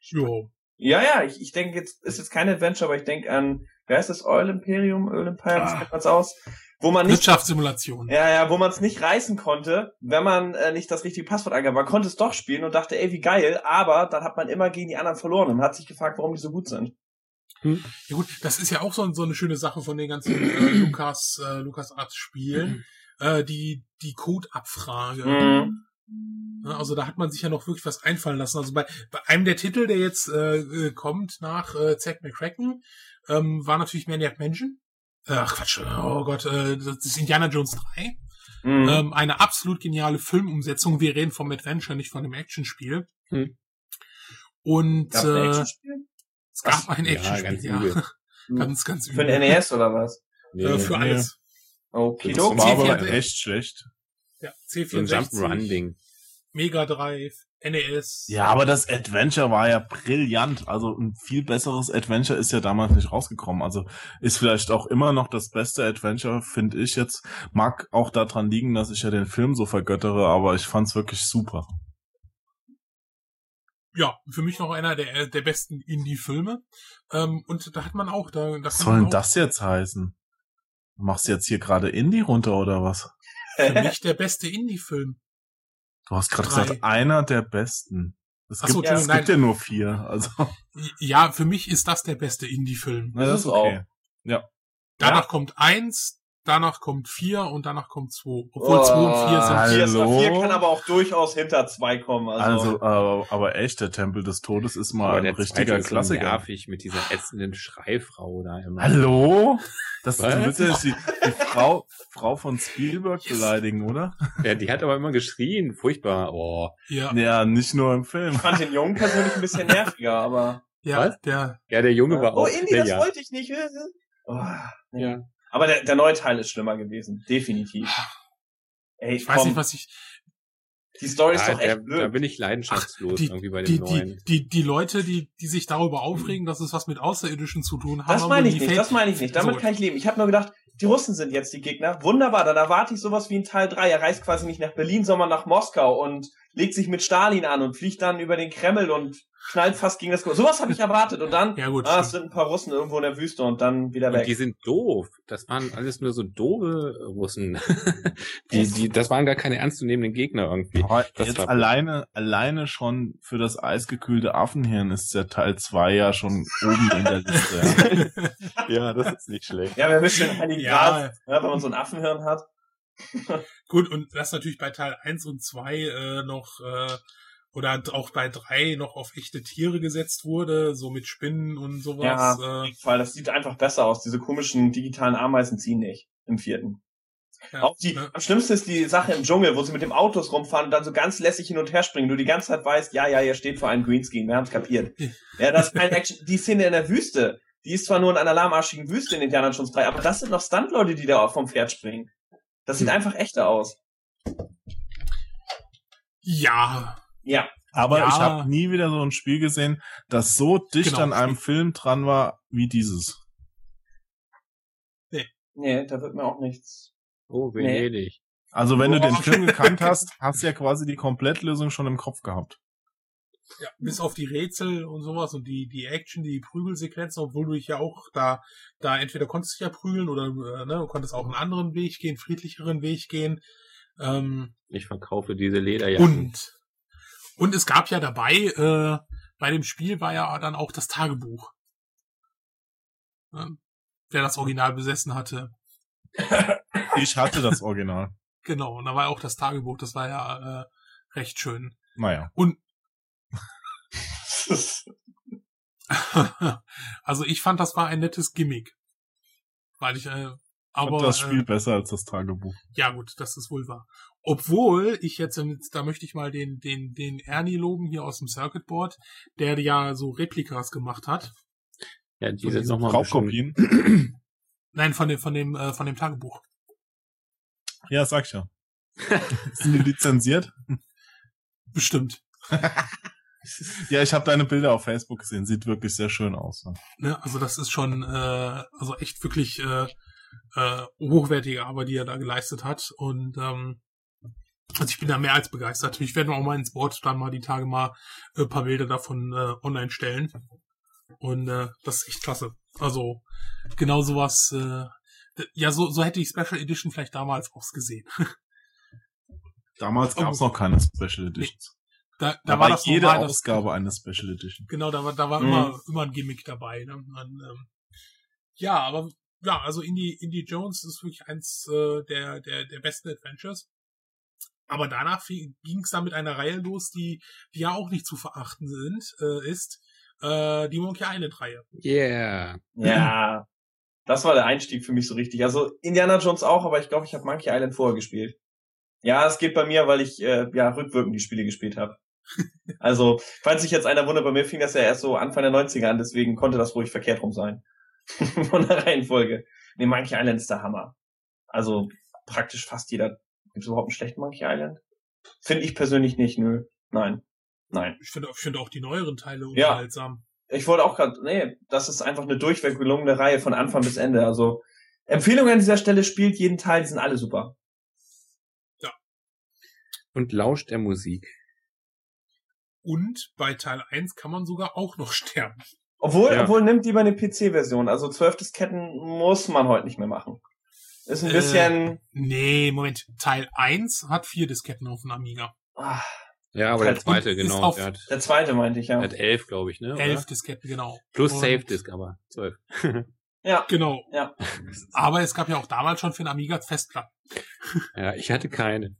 Jo. Ja, ja, ich, ich denke jetzt, ist jetzt kein Adventure, aber ich denke an, wer ist das? Oil Imperium, Oil Empire, wie Ah. spricht man's aus? Wo man nicht Wirtschaftssimulation. Ja, ja, wo man es nicht reißen konnte, wenn man äh, nicht das richtige Passwort eingab. Man konnte es doch spielen und dachte, ey, wie geil, aber dann hat man immer gegen die anderen verloren und hat sich gefragt, warum die so gut sind. Ja gut, das ist ja auch so, so eine schöne Sache von den ganzen äh, Lukas, äh, Lukas Arts Spielen, äh, die, die Code-Abfrage. Mhm. Also da hat man sich ja noch wirklich was einfallen lassen. Also bei, bei einem der Titel, der jetzt äh, äh, kommt nach äh, Zack McCracken, ähm, war natürlich Maniac Mansion. Äh, Ach Quatsch, oh Gott, äh, das ist Indiana Jones 3. Mhm. Ähm, eine absolut geniale Filmumsetzung. Wir reden vom Adventure, nicht von dem Actionspiel. Hm. Und äh, Actionspiel? es gab ein Ja, Actionspiel, ganz ja. ganz, ganz Für übel. ein NES oder was? Nee, Äh, für nee. alles. Okay, Das war aber C64. echt schlecht. Ja, so ein C64, Jump'n'Run-Ding. Mega Drive, NES. Ja, aber das Adventure war ja brillant. Also ein viel besseres Adventure ist ja damals nicht rausgekommen. Also ist vielleicht auch immer noch das beste Adventure, finde ich jetzt. Mag auch daran liegen, dass ich ja den Film so vergöttere, aber ich fand's wirklich super. ja, für mich noch einer der, der besten Indie-Filme. Ähm, und da hat man auch, da, da Was soll denn das jetzt heißen? Du machst jetzt hier gerade Indie runter oder was? für mich der beste Indie-Film. Du hast gerade gesagt, einer der besten. Es gibt, es Entschuldigung, gibt ja nur vier. Also, Ja, für mich ist das der beste Indie-Film. na, das ist okay. Danach kommt eins, danach kommt vier und danach kommt zwei. Obwohl zwei und vier sind. Hallo? Vier, ist, vier kann aber auch durchaus hinter zwei kommen. Also, Also, aber, aber echt, der Tempel des Todes ist mal Aber ein richtiger ist Klassiker. nervig mit dieser ätzenden Schreifrau da immer. Hallo? Das, du Was? willst ja nicht die, die Frau, Frau von Spielberg Yes. beleidigen, oder? Ja, die hat aber immer geschrien. Furchtbar. Oh. Ja, Ja, nicht nur im Film. ich fand den Jungen persönlich ein bisschen nerviger, aber. ja, Was? der, Ja, der Junge war oh, auch. Indie, das ja. wollte ich nicht. Oh, ja. Aber der, der neue Teil ist schlimmer gewesen. Definitiv. Ey, ich weiß nicht, was ich, die Story ist Ja, doch der, echt da blöd. bin ich leidenschaftslos die, irgendwie bei dem die, die, neuen. die, die Leute, die, die sich darüber aufregen, dass es was mit Außerirdischen zu tun hat. Das meine ich die nicht, Fake- das meine ich nicht. Damit So. kann ich leben. Ich habe nur gedacht, die Russen sind jetzt die Gegner. Wunderbar, dann erwarte ich sowas wie in Teil 3. Er reist quasi nicht nach Berlin, sondern nach Moskau und legt sich mit Stalin an und fliegt dann über den Kreml und knallt fast gegen das... Ko- Sowas habe ich erwartet. Und dann, Ja, gut, ah, es sind ein paar Russen irgendwo in der Wüste und dann wieder Und weg. die sind doof. Das waren alles nur so doofe Russen. die, die, das waren gar keine ernstzunehmenden Gegner irgendwie. Aber Das jetzt alleine, alleine schon für das eisgekühlte Affenhirn ist der Teil 2 ja schon oben in der Liste. Ja. Das ist nicht schlecht. Ja, den Heiligen Ja. Gral, ja, wenn man so ein Affenhirn hat. Gut, und das natürlich bei Teil 1 und 2 äh, noch, äh, oder auch bei 3 noch auf echte Tiere gesetzt wurde, so mit Spinnen und sowas. Ja, äh, Fall. Das sieht einfach besser aus. Diese komischen digitalen Ameisen ziehen nicht im vierten. ja, Auch die, ne? am schlimmsten ist die Sache im Dschungel, wo sie mit dem Autos rumfahren und dann so ganz lässig hin und her springen. Du die ganze Zeit weißt, ja, ja, ihr steht vor einem Greenscreen, wir haben's kapiert. Ja, das ist kein Action. Die Szene in der Wüste, die ist zwar nur in einer lahmarschigen Wüste in Indiana Jones 3, aber das sind noch Stuntleute, die da vom Pferd springen. Das sieht Hm. einfach echter aus. Ja, Ja. Aber Ja. ich habe nie wieder so ein Spiel gesehen, das so dicht Genau. an einem Film dran war wie dieses. Nee, da wird mir auch nichts. Oh, Nee. venedig. Also wenn du den. Film gekannt hast, hast du ja quasi die Komplettlösung schon im Kopf gehabt. Ja, bis auf die Rätsel und sowas und die, die Action, die Prügelsequenzen, obwohl du dich ja auch da, da entweder konntest du dich ja prügeln oder äh, ne, du konntest auch einen anderen Weg gehen, friedlicheren Weg gehen. Ähm, Ich verkaufe diese Lederjacken. und, und es gab ja dabei, äh, bei dem Spiel war ja dann auch das Tagebuch. Ja, wer das Original besessen hatte. Ich hatte das Original. Genau, und da war ja auch das Tagebuch, das war ja äh, recht schön. Naja. also ich fand, das war ein nettes Gimmick. Weil ich, äh, aber fand das Spiel äh, besser als das Tagebuch. ja gut, das ist wohl wahr. Obwohl ich jetzt, ähm, da möchte ich mal den, den, den Ernie loben hier aus dem Circuit Board, der ja so Replikas gemacht hat. Ja, die sind nochmal Raubkopien? Nein, von dem, von dem, äh, von dem Tagebuch. Ja, sag ich ja. Sind die lizenziert? Bestimmt. ja, ich habe deine Bilder auf Facebook gesehen. Sieht wirklich sehr schön aus. Ne? Ne, also das ist schon, äh, also echt wirklich äh, äh, hochwertige Arbeit, die er da geleistet hat. Und ähm, also ich bin da mehr als begeistert. Ich werde auch mal ins Board dann mal die Tage mal ein paar Bilder davon äh, online stellen. Und äh, das ist echt klasse. Also genau sowas, äh, ja, so, so hätte ich Special Edition vielleicht damals auch gesehen. Damals gab es noch keine Special Editions. Da, da, da war, das jede normal, Ausgabe eine Special Edition. Genau, da war, da war mhm. immer, immer ein Gimmick dabei. Ne? Und, ähm, ja, aber ja, also Indie, Indie Jones ist wirklich eins äh, der, der, der besten Adventures. Aber danach ging es dann mit einer Reihe los, die, die ja auch nicht zu verachten sind, äh, ist äh, die Monkey Island Reihe. Yeah. Ja. Das war der Einstieg für mich so richtig. Also Indiana Jones auch, aber ich glaube, ich habe Monkey Island vorher gespielt. Ja, es geht bei mir, weil ich äh, ja rückwirkend die Spiele gespielt habe. Also, falls sich jetzt einer wundert, bei mir fing das ja erst so Anfang der 90er an, deswegen konnte das ruhig verkehrt rum sein. Von der Reihenfolge. Nee, Monkey Island ist der Hammer. Also praktisch fast jeder. Gibt es überhaupt einen schlechten Monkey Island? Finde ich persönlich nicht, nö. Nein. Nein. Ich finde ich find auch die neueren Teile unterhaltsam. Ja. Ich wollte auch gerade, nee, das ist einfach eine durchweg gelungene Reihe von Anfang bis Ende. Also Empfehlung an dieser Stelle spielt jeden Teil, die sind alle super. Ja. Und lauscht der Musik. Und bei Teil 1 kann man sogar auch noch sterben. Obwohl, ja. obwohl nimmt lieber eine PC-Version. Also zwölf Disketten muss man heute nicht mehr machen. Ist ein äh, bisschen. Nee, Moment. Teil 1 hat vier Disketten auf dem Amiga. Ah. Ja, aber Teil der zweite, genau. Der, hat, der, zweite meinte ich, ja. Der hat elf, glaube ich, ne? Elf Disketten, genau. Plus Safe Disk, aber zwölf. ja. Genau. Ja. Aber es gab ja auch damals schon für den Amiga Festplatten. ja, ich hatte keine.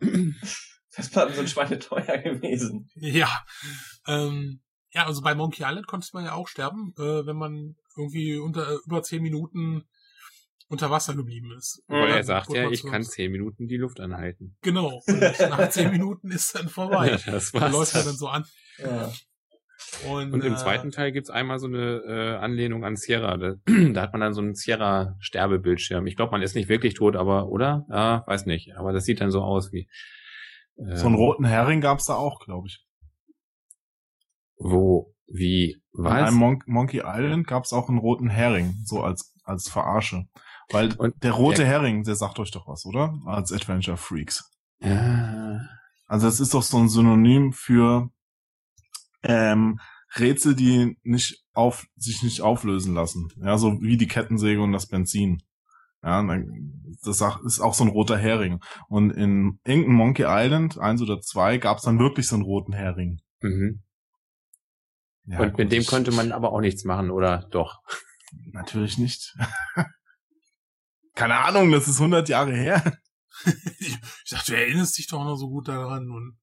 Festplatten sind schweineteuer gewesen. Ja. Ähm, ja, also bei Monkey Island konnte man ja auch sterben, äh, wenn man irgendwie unter äh, über zehn Minuten unter Wasser geblieben ist. Weil er sagt ja, ich kann zehn Minuten die Luft anhalten. Genau. Und nach zehn Minuten ist dann vorbei. Ja, das war's. läuft er dann so an. Ja. Und, und, im äh, zweiten Teil gibt's einmal so eine äh, Anlehnung an Sierra. Da, da hat man dann so einen Sierra-Sterbebildschirm. Ich glaube, man ist nicht wirklich tot, aber, oder? Ja, weiß nicht. Aber das sieht dann so aus wie. Äh, so einen roten Hering gab's da auch, glaube ich. Wo? Wie? Was? In einem Mon Monkey Island gab's auch einen roten Hering, so als, als Verarsche. Weil und der rote der, Hering, der sagt euch doch was, oder? Als Adventure Freaks. Ja. Also das ist doch so ein Synonym für ähm, Rätsel, die nicht auf, sich nicht auflösen lassen. Ja, so wie die Kettensäge und das Benzin. Ja, das ist auch so ein roter Hering. Und in irgendeinem Monkey Island, eins oder zwei, gab es dann wirklich so einen roten Hering. Mhm. Ja, und gut, mit dem konnte man aber auch nichts machen, oder doch? Natürlich nicht. Keine Ahnung, das ist 100 Jahre her. ich dachte, du erinnerst dich doch noch so gut daran. Und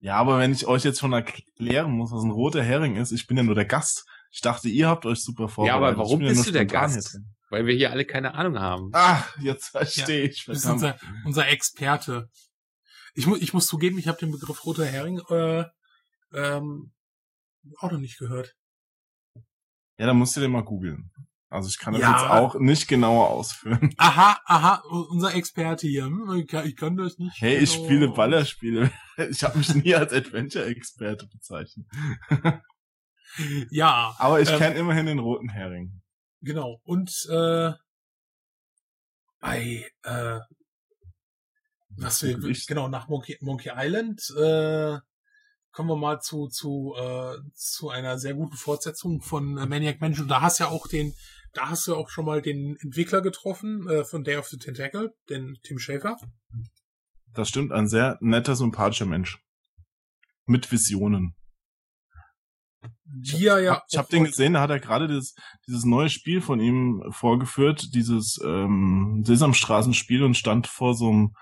ja, aber wenn ich euch jetzt schon erklären muss, was ein roter Hering ist, ich bin ja nur der Gast. Ich dachte, ihr habt euch super vorbereitet. Ja, aber warum bist ja du der Gast? Weil wir hier alle keine Ahnung haben. Ach, jetzt verstehe ja, ich. Du bist unser, unser Experte. Ich, mu ich muss zugeben, ich habe den Begriff roter Hering äh, ähm, auch noch nicht gehört. Ja, dann musst du den mal googeln. Also ich kann das ja. jetzt auch nicht genauer ausführen. Aha, aha, unser Experte hier. Hm, ich kann, ich kann das nicht. Hey, ich genau. spiele Ballerspiele. Ich habe mich nie als Adventure-Experte bezeichnet. ja. Aber ich ähm, kenne immerhin den roten Hering. Genau. Und äh, bei äh, was wir genau nach Monkey, Monkey Island äh, kommen wir mal zu zu äh, zu einer sehr guten Fortsetzung von äh, Maniac Mansion. Da hast ja auch den, da hast du auch schon mal den Entwickler getroffen äh, von Day of the Tentacle, den Tim Schafer. Das stimmt, ein sehr netter, sympathischer Mensch mit Visionen. Ja, ja. Ich habe den gesehen, da hat er gerade dieses, dieses neue Spiel von ihm vorgeführt, dieses ähm, Sesamstraßenspiel und stand vor so einem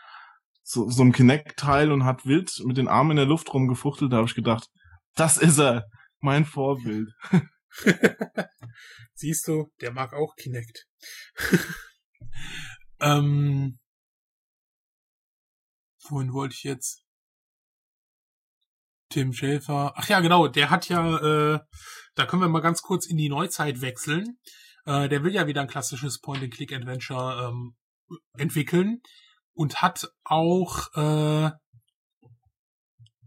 so, so einem Kinect-Teil und hat wild mit den Armen in der Luft rumgefuchtelt. Da habe ich gedacht, das ist er, mein Vorbild. Siehst du, der mag auch Kinect. ähm, wohin wollte ich jetzt? Tim Schäfer. Ach ja, genau, der hat ja, äh, da können wir mal ganz kurz in die Neuzeit wechseln. Äh, der will ja wieder ein klassisches Point-and-Click-Adventure ähm, entwickeln. und hat auch äh,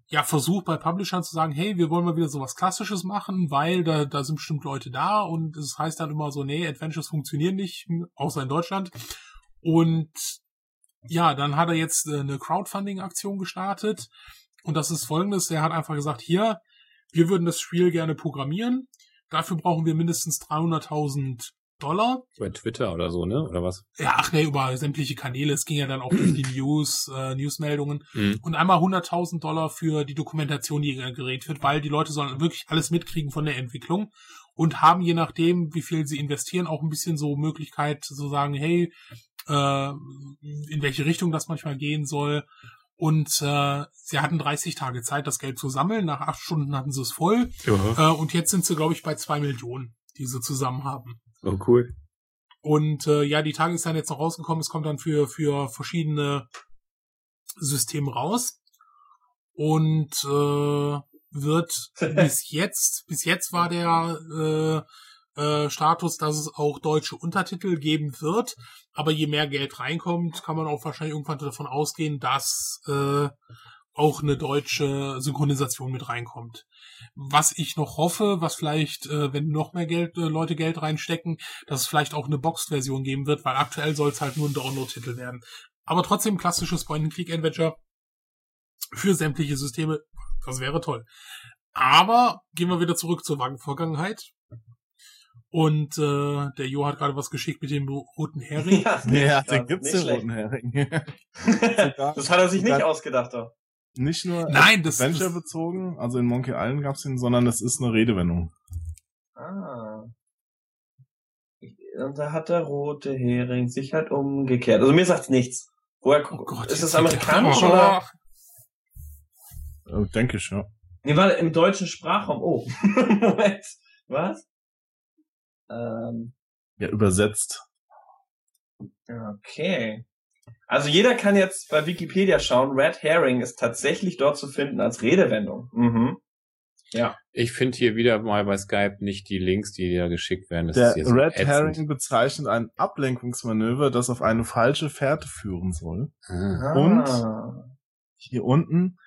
ja versucht bei Publishern zu sagen, hey, wir wollen mal wieder sowas Klassisches machen, weil da, da sind bestimmt Leute da und es das heißt dann immer so, nee, Adventures funktionieren nicht, außer in Deutschland. Und ja, dann hat er jetzt äh, eine Crowdfunding-Aktion gestartet und das ist folgendes, er hat einfach gesagt, hier, wir würden das Spiel gerne programmieren, dafür brauchen wir mindestens 300.000 Dollar. Über Twitter oder so, ne? Oder was? Ja, ach nee, über sämtliche Kanäle. Es ging ja dann auch durch die News, äh, Newsmeldungen. Mhm. Und einmal 100.000 Dollar für die Dokumentation, die gerät wird, weil die Leute sollen wirklich alles mitkriegen von der Entwicklung und haben je nachdem, wie viel sie investieren, auch ein bisschen so Möglichkeit zu sagen, hey, äh, in welche Richtung das manchmal gehen soll. Und äh, sie hatten 30 Tage Zeit, das Geld zu sammeln. Nach acht Stunden hatten sie es voll. Äh, und jetzt sind sie, glaube ich, bei zwei Millionen, die sie zusammen haben. Oh, cool. Und äh, ja, die Tage ist dann jetzt noch rausgekommen. Es kommt dann für, für verschiedene Systeme raus. Und äh, wird bis jetzt, bis jetzt war der äh, Status, dass es auch deutsche Untertitel geben wird. Aber je mehr Geld reinkommt, kann man auch wahrscheinlich irgendwann davon ausgehen, dass äh, auch eine deutsche Synchronisation mit reinkommt. Was ich noch hoffe, was vielleicht, äh, wenn noch mehr Geld, äh, Leute Geld reinstecken, dass es vielleicht auch eine Boxed-Version geben wird, weil aktuell soll es halt nur ein Download-Titel werden. Aber trotzdem klassisches Point-and-Click-Adventure für sämtliche Systeme, das wäre toll. Aber gehen wir wieder zurück zur Vergangenheit. Und äh, der Jo hat gerade was geschickt mit dem roten Hering. Ja, ja den gibt's den roten Hering. das hat er sich nicht ausgedacht. Doch nicht nur Nein, das, Adventure bezogen, also in Monkey Island gab's ihn, sondern es ist eine Redewendung. Ah. Und da hat der rote Hering sich halt umgekehrt. Also mir sagt's nichts. Woher oh Gott, ist das amerikanisch oh. oder? Äh, denke ich, ja. Nee, warte, im deutschen Sprachraum. Oh. Moment. Was? Ähm. Ja, übersetzt. Okay. Also jeder kann jetzt bei Wikipedia schauen, Red Herring ist tatsächlich dort zu finden als Redewendung. Mhm. Ja. Ich finde hier wieder mal bei Skype nicht die Links, die dir geschickt werden. Das Der Red ätzend. Herring bezeichnet ein Ablenkungsmanöver, das auf eine falsche Fährte führen soll. Ah. Und hier unten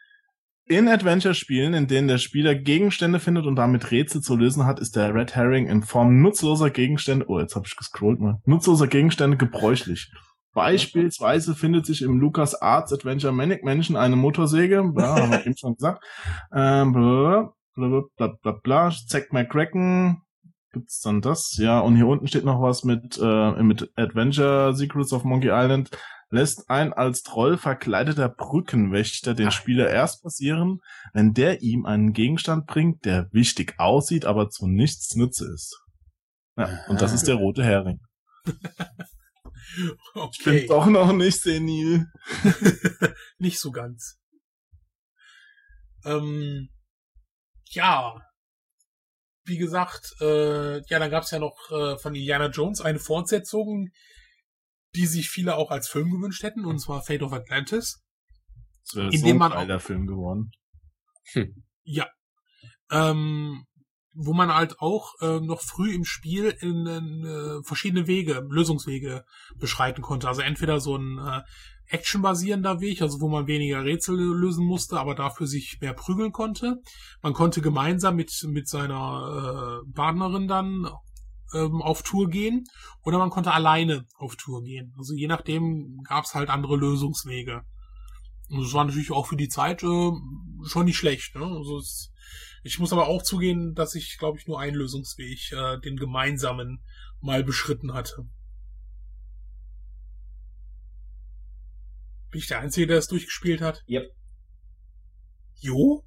in Adventure-Spielen, in denen der Spieler Gegenstände findet und damit Rätsel zu lösen hat, ist der Red Herring in Form nutzloser Gegenstände, oh, jetzt habe ich gescrollt mal, nutzloser Gegenstände gebräuchlich. Beispielsweise findet sich im Lucas Arts Adventure Manic Mansion eine Motorsäge, ja, haben wir eben schon gesagt. Ähm, bla, bla, bla, bla, bla, Zack McCracken, gibt's dann das? Ja, und hier unten steht noch was mit, äh, mit Adventure Secrets of Monkey Island. Lässt ein als Troll verkleideter Brückenwächter den Spieler erst passieren, wenn der ihm einen Gegenstand bringt, der wichtig aussieht, aber zu nichts nütze ist. Ja, und das ist der rote Hering. Okay. Ich bin doch noch nicht senil. nicht so ganz. Ähm, ja. Wie gesagt, äh, ja, dann gab es ja noch äh, von Indiana Jones eine Fortsetzung, die sich viele auch als Film gewünscht hätten, und zwar Fate of Atlantis. Das wäre so ein geiler Film geworden. Hm. Ja. Ähm, wo man halt auch äh, noch früh im Spiel in, in äh, verschiedene Wege, Lösungswege beschreiten konnte. Also entweder so ein äh, actionbasierender Weg, also wo man weniger Rätsel lösen musste, aber dafür sich mehr prügeln konnte. Man konnte gemeinsam mit mit seiner äh, Partnerin dann ähm, auf Tour gehen oder man konnte alleine auf Tour gehen. Also je nachdem gab es halt andere Lösungswege. Und das war natürlich auch für die Zeit äh, schon nicht schlecht. Ne? Also es ich muss aber auch zugehen, dass ich, glaube ich, nur einen Lösungsweg, äh, den gemeinsamen, mal beschritten hatte. Bin ich der Einzige, der es durchgespielt hat? Yep. Jo?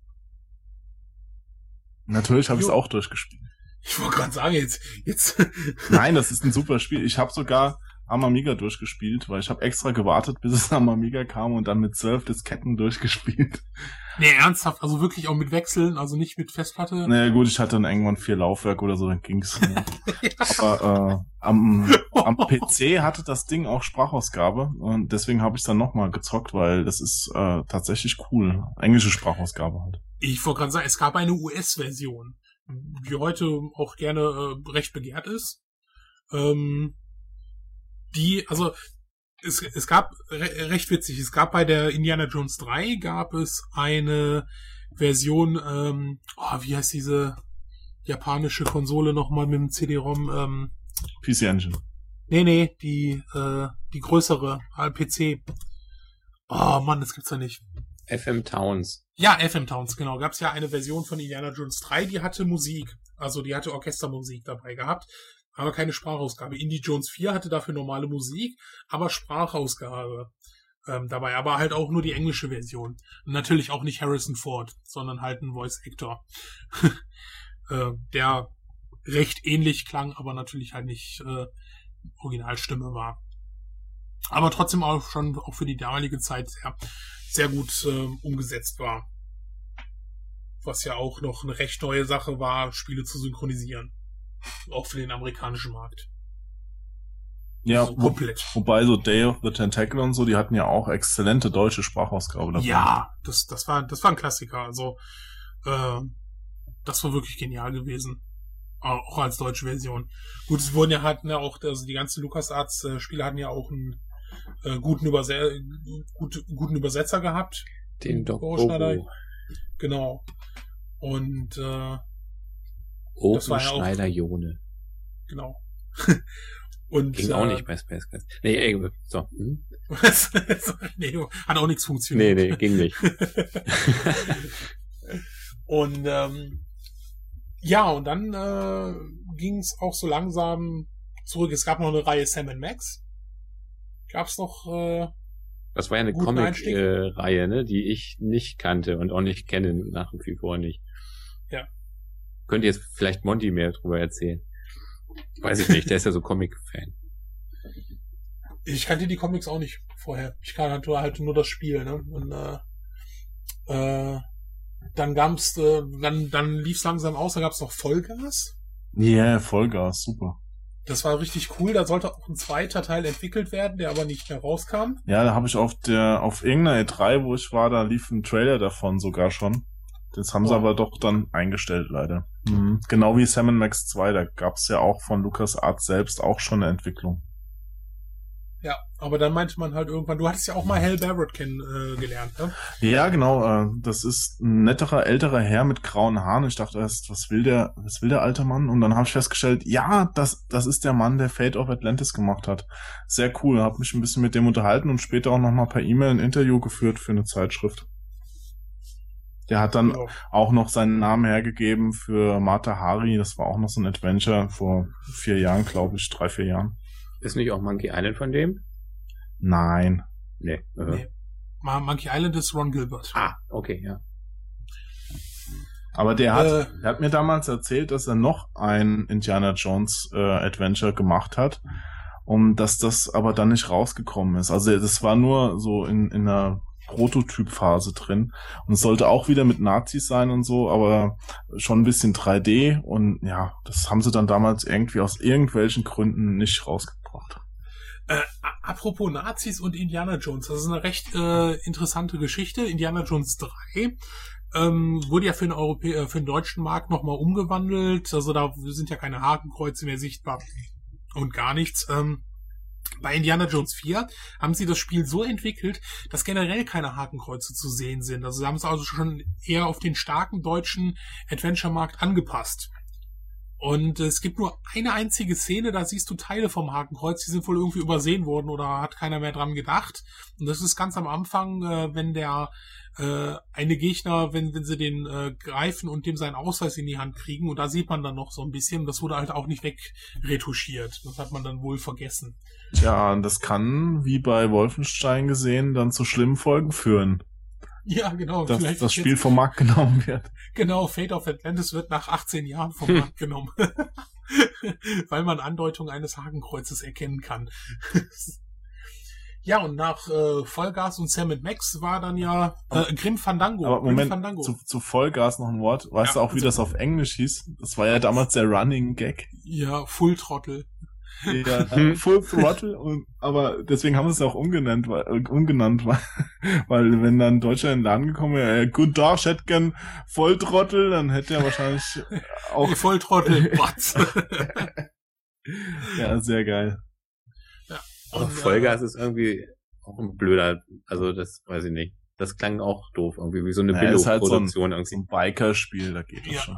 Natürlich habe ich es auch durchgespielt. Ich wollte gerade sagen, jetzt, jetzt. Nein, das ist ein super Spiel. Ich habe sogar am Amiga durchgespielt, weil ich habe extra gewartet, bis es am Amiga kam und dann mit zwölf Disketten durchgespielt. Nee, ernsthaft, also wirklich auch mit Wechseln, also nicht mit Festplatte. Naja gut, ich hatte dann irgendwann vier Laufwerke oder so, dann ging's. Aber äh, am, am PC hatte das Ding auch Sprachausgabe und deswegen habe ich dann nochmal gezockt, weil das ist äh, tatsächlich cool. Englische Sprachausgabe halt. Ich wollte gerade sagen, es gab eine US-Version, die heute auch gerne äh, recht begehrt ist. Ähm, die, also es, es gab, re recht witzig, es gab bei der Indiana Jones 3 gab es eine Version, ähm, oh, wie heißt diese japanische Konsole nochmal mit dem CD-ROM? Ähm, PC Engine. Nee, nee, die, äh, die größere, PC. Oh Mann, das gibt's ja nicht. FM Towns. Ja, FM Towns, genau. Gab's ja eine Version von Indiana Jones 3, die hatte Musik. Also die hatte Orchestermusik dabei gehabt, aber keine Sprachausgabe. Indie Jones 4 hatte dafür normale Musik, aber Sprachausgabe ähm, dabei. Aber halt auch nur die englische Version. Und natürlich auch nicht Harrison Ford, sondern halt ein Voice Actor. äh, der recht ähnlich klang, aber natürlich halt nicht äh, Originalstimme war. Aber trotzdem auch schon auch für die damalige Zeit sehr, sehr gut äh, umgesetzt war was ja auch noch eine recht neue Sache war, Spiele zu synchronisieren. Auch für den amerikanischen Markt. Ja, also komplett. Wo, wobei so Day of the Tentacle und so, die hatten ja auch exzellente deutsche Sprachausgabe davon. Ja, das, das war, das war ein Klassiker. Also, äh, das war wirklich genial gewesen. Auch als deutsche Version. Gut, es wurden ja hatten ja auch, also die ganzen LucasArts-Spiele hatten ja auch einen äh, guten, Überse gut, guten Übersetzer gehabt. Den Doc Genau. Und äh, Open das war ja Schneider Jone. Genau. Und, Ging äh, auch nicht bei Space Quest. Nee, ey, so. Hm? nee, hat auch nichts funktioniert. Nee, nee, ging nicht. und ähm, ja, und dann äh, ging es auch so langsam zurück. Es gab noch eine Reihe Sam Max. Gab's noch äh, das war ja eine Comic-Reihe, äh, ne, die ich nicht kannte und auch nicht kenne, nach wie vor nicht. Ja. Könnt ihr jetzt vielleicht Monty mehr drüber erzählen? Weiß ich nicht, der ist ja so Comic-Fan. Ich kannte die Comics auch nicht vorher. Ich kannte halt nur das Spiel, ne? Und äh, äh, dann gab's, äh, dann, dann lief's langsam aus, dann gab's noch Vollgas. Ja, yeah, Vollgas, super. Das war richtig cool. Da sollte auch ein zweiter Teil entwickelt werden, der aber nicht mehr rauskam. Ja, da habe ich auf der auf irgendeiner E3, wo ich war, da lief ein Trailer davon sogar schon. Das haben oh. sie aber doch dann eingestellt, leider. Mhm. Genau wie Sam Max 2, da gab's ja auch von Lucas Art selbst auch schon eine Entwicklung. Ja, aber dann meinte man halt irgendwann, du hattest ja auch mal Hal Barrett kennengelernt, äh, ne? Ja, genau. Äh, das ist ein netterer, älterer Herr mit grauen Haaren. Ich dachte erst, was will der, was will der alte Mann? Und dann habe ich festgestellt, ja, das, das ist der Mann, der Fate of Atlantis gemacht hat. Sehr cool. Hab mich ein bisschen mit dem unterhalten und später auch nochmal per E-Mail ein Interview geführt für eine Zeitschrift. Der hat dann genau. auch noch seinen Namen hergegeben für Mata Hari. Das war auch noch so ein Adventure vor vier Jahren, glaube ich, drei, vier Jahren. Ist nicht auch Monkey Island von dem? Nein. Nee. Uh -huh. nee. Monkey Island ist Ron Gilbert. Ah, okay, ja. Aber der hat, äh, der hat mir damals erzählt, dass er noch ein Indiana Jones äh, Adventure gemacht hat und dass das aber dann nicht rausgekommen ist. Also das war nur so in, in einer Prototypphase drin und es sollte auch wieder mit Nazis sein und so, aber schon ein bisschen 3D und ja, das haben sie dann damals irgendwie aus irgendwelchen Gründen nicht rausgebracht. Äh, apropos Nazis und Indiana Jones, das ist eine recht äh, interessante Geschichte. Indiana Jones 3 ähm, wurde ja für den, Europä äh, für den deutschen Markt nochmal umgewandelt. Also da sind ja keine Hakenkreuze mehr sichtbar und gar nichts. Ähm, bei Indiana Jones 4 haben sie das Spiel so entwickelt, dass generell keine Hakenkreuze zu sehen sind. Also sie haben es also schon eher auf den starken deutschen Adventure-Markt angepasst. Und es gibt nur eine einzige Szene, da siehst du Teile vom Hakenkreuz, die sind wohl irgendwie übersehen worden oder hat keiner mehr dran gedacht. Und das ist ganz am Anfang, äh, wenn der äh, eine Gegner, wenn, wenn sie den äh, greifen und dem seinen Ausweis in die Hand kriegen. Und da sieht man dann noch so ein bisschen. Das wurde halt auch nicht wegretuschiert. Das hat man dann wohl vergessen. Ja, das kann, wie bei Wolfenstein gesehen, dann zu schlimmen Folgen führen. Ja, genau. Dass Vielleicht das Spiel vom Markt genommen wird. Genau, Fate of Atlantis wird nach 18 Jahren vom Markt genommen. Weil man Andeutung eines Hakenkreuzes erkennen kann. Ja, und nach äh, Vollgas und Sam Max war dann ja äh, Grim Fandango. Aber Moment, Fandango. Zu, zu Vollgas noch ein Wort. Weißt ja, du auch, wie also, das auf Englisch hieß? Das war ja damals der Running Gag. Ja, Full Trottel. Ja, Full Throttle, und, aber deswegen haben sie es auch umgenannt, weil, äh, umgenannt, weil, weil wenn dann Deutscher in den Laden gekommen wäre, äh, guten Tag, ich hätte gern Volltrottel, dann hätte er wahrscheinlich auch... Volltrottel, was? ja, sehr geil. Ja, Aber Vollgas äh, ist irgendwie auch ein blöder, also das weiß ich nicht. Das klang auch doof, irgendwie wie so eine naja, Billo-Produktion. Halt so ein, so ein Biker-Spiel, da geht das ja. schon.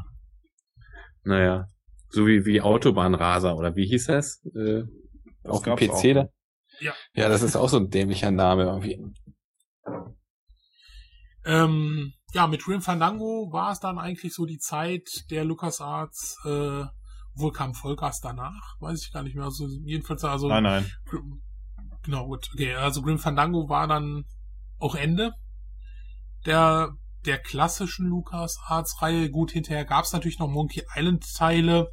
Naja, so wie, wie Autobahnraser, oder wie hieß das? Äh, das auf dem PC auch. da? Ja. Ja, das ist auch so ein dämlicher Name irgendwie. Ähm, ja, mit Grim Fandango war es dann eigentlich so die Zeit der LucasArts, äh, wohl kam Vollgas danach, weiß ich gar nicht mehr. Also jedenfalls, also. Nein, nein. Genau, gut. Okay, also Grim Fandango war dann auch Ende der, der klassischen LucasArts-Reihe. Gut, hinterher gab es natürlich noch Monkey Island-Teile.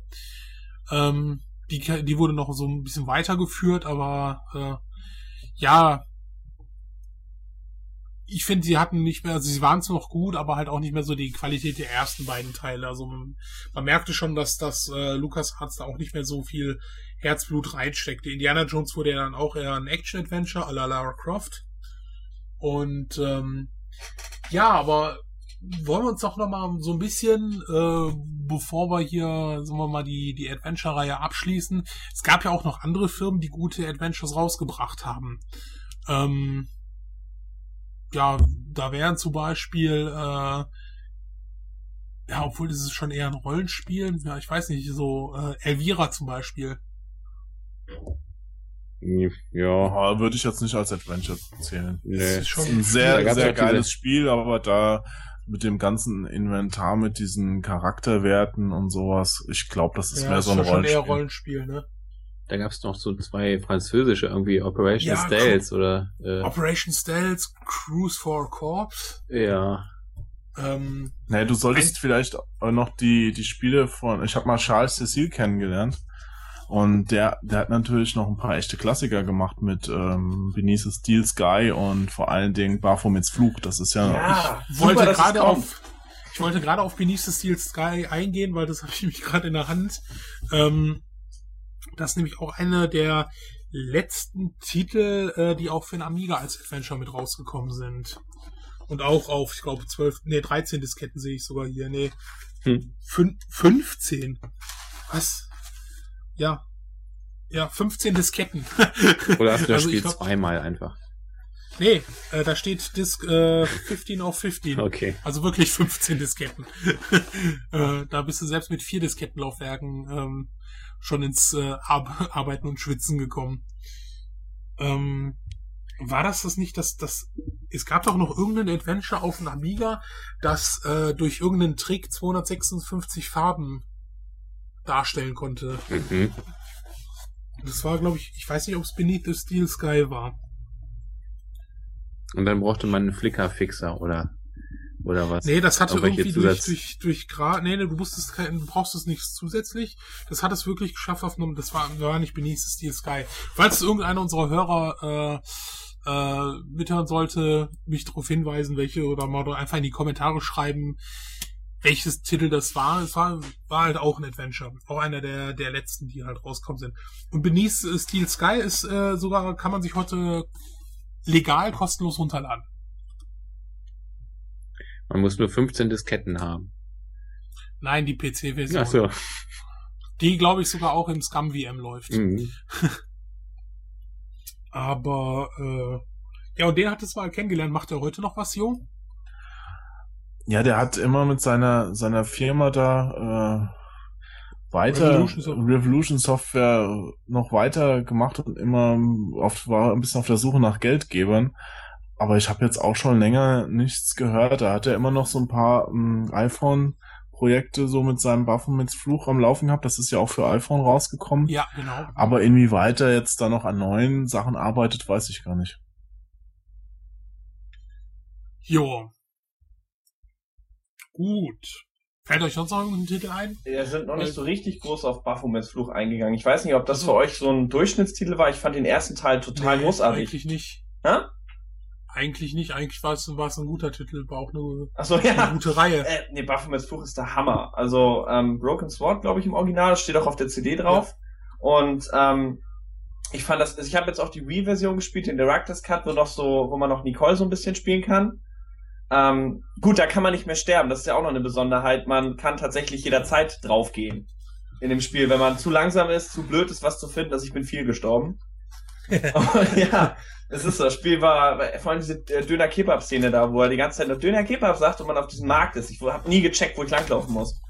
Ähm, die, die wurde noch so ein bisschen weitergeführt, aber äh, ja, ich finde, sie hatten nicht mehr, also sie waren zwar noch gut, aber halt auch nicht mehr so die Qualität der ersten beiden Teile. Also man, man merkte schon, dass das äh, Lukas Arts da auch nicht mehr so viel Herzblut reinsteckte. Indiana Jones wurde ja dann auch eher ein Action-Adventure à la Lara Croft. Und ähm, ja, aber wollen wir uns doch noch mal so ein bisschen, äh, bevor wir hier, sagen wir mal, die, die Adventure-Reihe abschließen. Es gab ja auch noch andere Firmen, die gute Adventures rausgebracht haben. Ähm, ja, da wären zum Beispiel, äh, ja, obwohl das ist schon eher ein Rollenspiel, ja, ich weiß nicht, so äh, Elvira zum Beispiel. Ja. würde ich jetzt nicht als Adventure zählen. Nee. Das ist schon ein sehr, sehr geiles Spiel, aber da mit dem ganzen Inventar, mit diesen Charakterwerten und sowas, ich glaube, das ist ja, mehr so ein Rollenspiel. Schon eher Rollenspiel, ne? Da gab es noch so zwei französische, irgendwie Operation ja, Stealth oder äh, Operation Stealth, Cruise for Corps. Ja. Ähm, naja, du solltest vielleicht noch die, die Spiele von, ich habe mal Charles Cecil kennengelernt. Und der, der hat natürlich noch ein paar echte Klassiker gemacht mit ähm, Beneath Steel Sky und vor allen Dingen Baphomets Flug. Das ist ja. ja ich wollte gerade auf, ich wollte gerade auf Beneath Steel Sky eingehen, weil das habe ich mich gerade in der Hand. Ähm, das ist nämlich auch einer der letzten Titel, äh, die auch für den Amiga als Adventure mit rausgekommen sind. Und auch auf, ich glaube, 12, nee, 13 Disketten sehe ich sogar hier. Nee, hm. 15. Was? Ja. Ja, 15 Disketten. Oder hast du das also Spiel glaub, zweimal einfach? Nee, äh, da steht Disk äh, 15 auf 15. Okay. Also wirklich 15 Disketten. äh, da bist du selbst mit vier Diskettenlaufwerken ähm, schon ins äh, Ar Arbeiten und Schwitzen gekommen. Ähm, war das das nicht, dass das es gab doch noch irgendein Adventure auf dem Amiga, das äh, durch irgendeinen Trick 256 Farben darstellen konnte. Mhm. Das war, glaube ich, ich weiß nicht, ob es Beneath the Steel Sky war. Und dann brauchte man einen Flicker-Fixer oder oder was? Nee, das hatte irgendwie Zusatz durch, durch, durch Gra nee, nee, du musstest du brauchst es nicht zusätzlich. Das hat es wirklich geschafft auf einem, das war, war nicht Beneath the Steel Sky. Falls irgendeiner unserer Hörer äh, äh, mithören sollte, mich darauf hinweisen, welche oder mal einfach in die Kommentare schreiben, welches Titel das war. Es war, war halt auch ein Adventure. Auch einer der, der letzten, die halt rauskommen sind. Und Beneath Steel Sky ist äh, sogar, kann man sich heute legal kostenlos runterladen. Man muss nur 15 Disketten haben. Nein, die PC-Version. Ach so. Die, glaube ich, sogar auch im Scum VM läuft. Mhm. Aber, äh, ja, und den hat es mal kennengelernt. Macht er heute noch was, Jo? Ja, der hat immer mit seiner, seiner Firma da, äh, weiter Revolution Software. Revolution Software noch weiter gemacht und immer oft war ein bisschen auf der Suche nach Geldgebern. Aber ich habe jetzt auch schon länger nichts gehört. Da hat er immer noch so ein paar ähm, iPhone-Projekte so mit seinem Baphomets Fluch am Laufen gehabt. Das ist ja auch für iPhone rausgekommen. Ja, genau. Aber inwieweit er jetzt da noch an neuen Sachen arbeitet, weiß ich gar nicht. Jo. Gut. Fällt euch sonst noch irgendein Titel ein? Wir sind noch nicht so richtig groß auf Baphomets Fluch eingegangen. Ich weiß nicht, ob das also, für euch so ein Durchschnittstitel war. Ich fand den ersten Teil total nee, großartig. Eigentlich nicht. Ha? Eigentlich nicht, eigentlich war es, war es ein guter Titel, war auch eine, Ach so, ja. eine gute Reihe. Äh, nee, Baphomets Fluch ist der Hammer. Also ähm, Broken Sword, glaube ich, im Original, steht auch auf der CD drauf. Ja. Und ähm, ich fand das, also ich habe jetzt auch die Wii-Version gespielt, den Director's Cut, wo noch so, wo man noch Nicole so ein bisschen spielen kann. Ähm, gut, da kann man nicht mehr sterben, das ist ja auch noch eine Besonderheit. Man kann tatsächlich jederzeit draufgehen in dem Spiel, wenn man zu langsam ist, zu blöd ist, was zu finden. Also ich bin viel gestorben. ja, es ist so. Das Spiel war vor allem diese äh, Döner-Kebab-Szene da, wo er die ganze Zeit noch Döner-Kebab sagt und man auf diesem Markt ist. Ich habe nie gecheckt, wo ich langlaufen muss.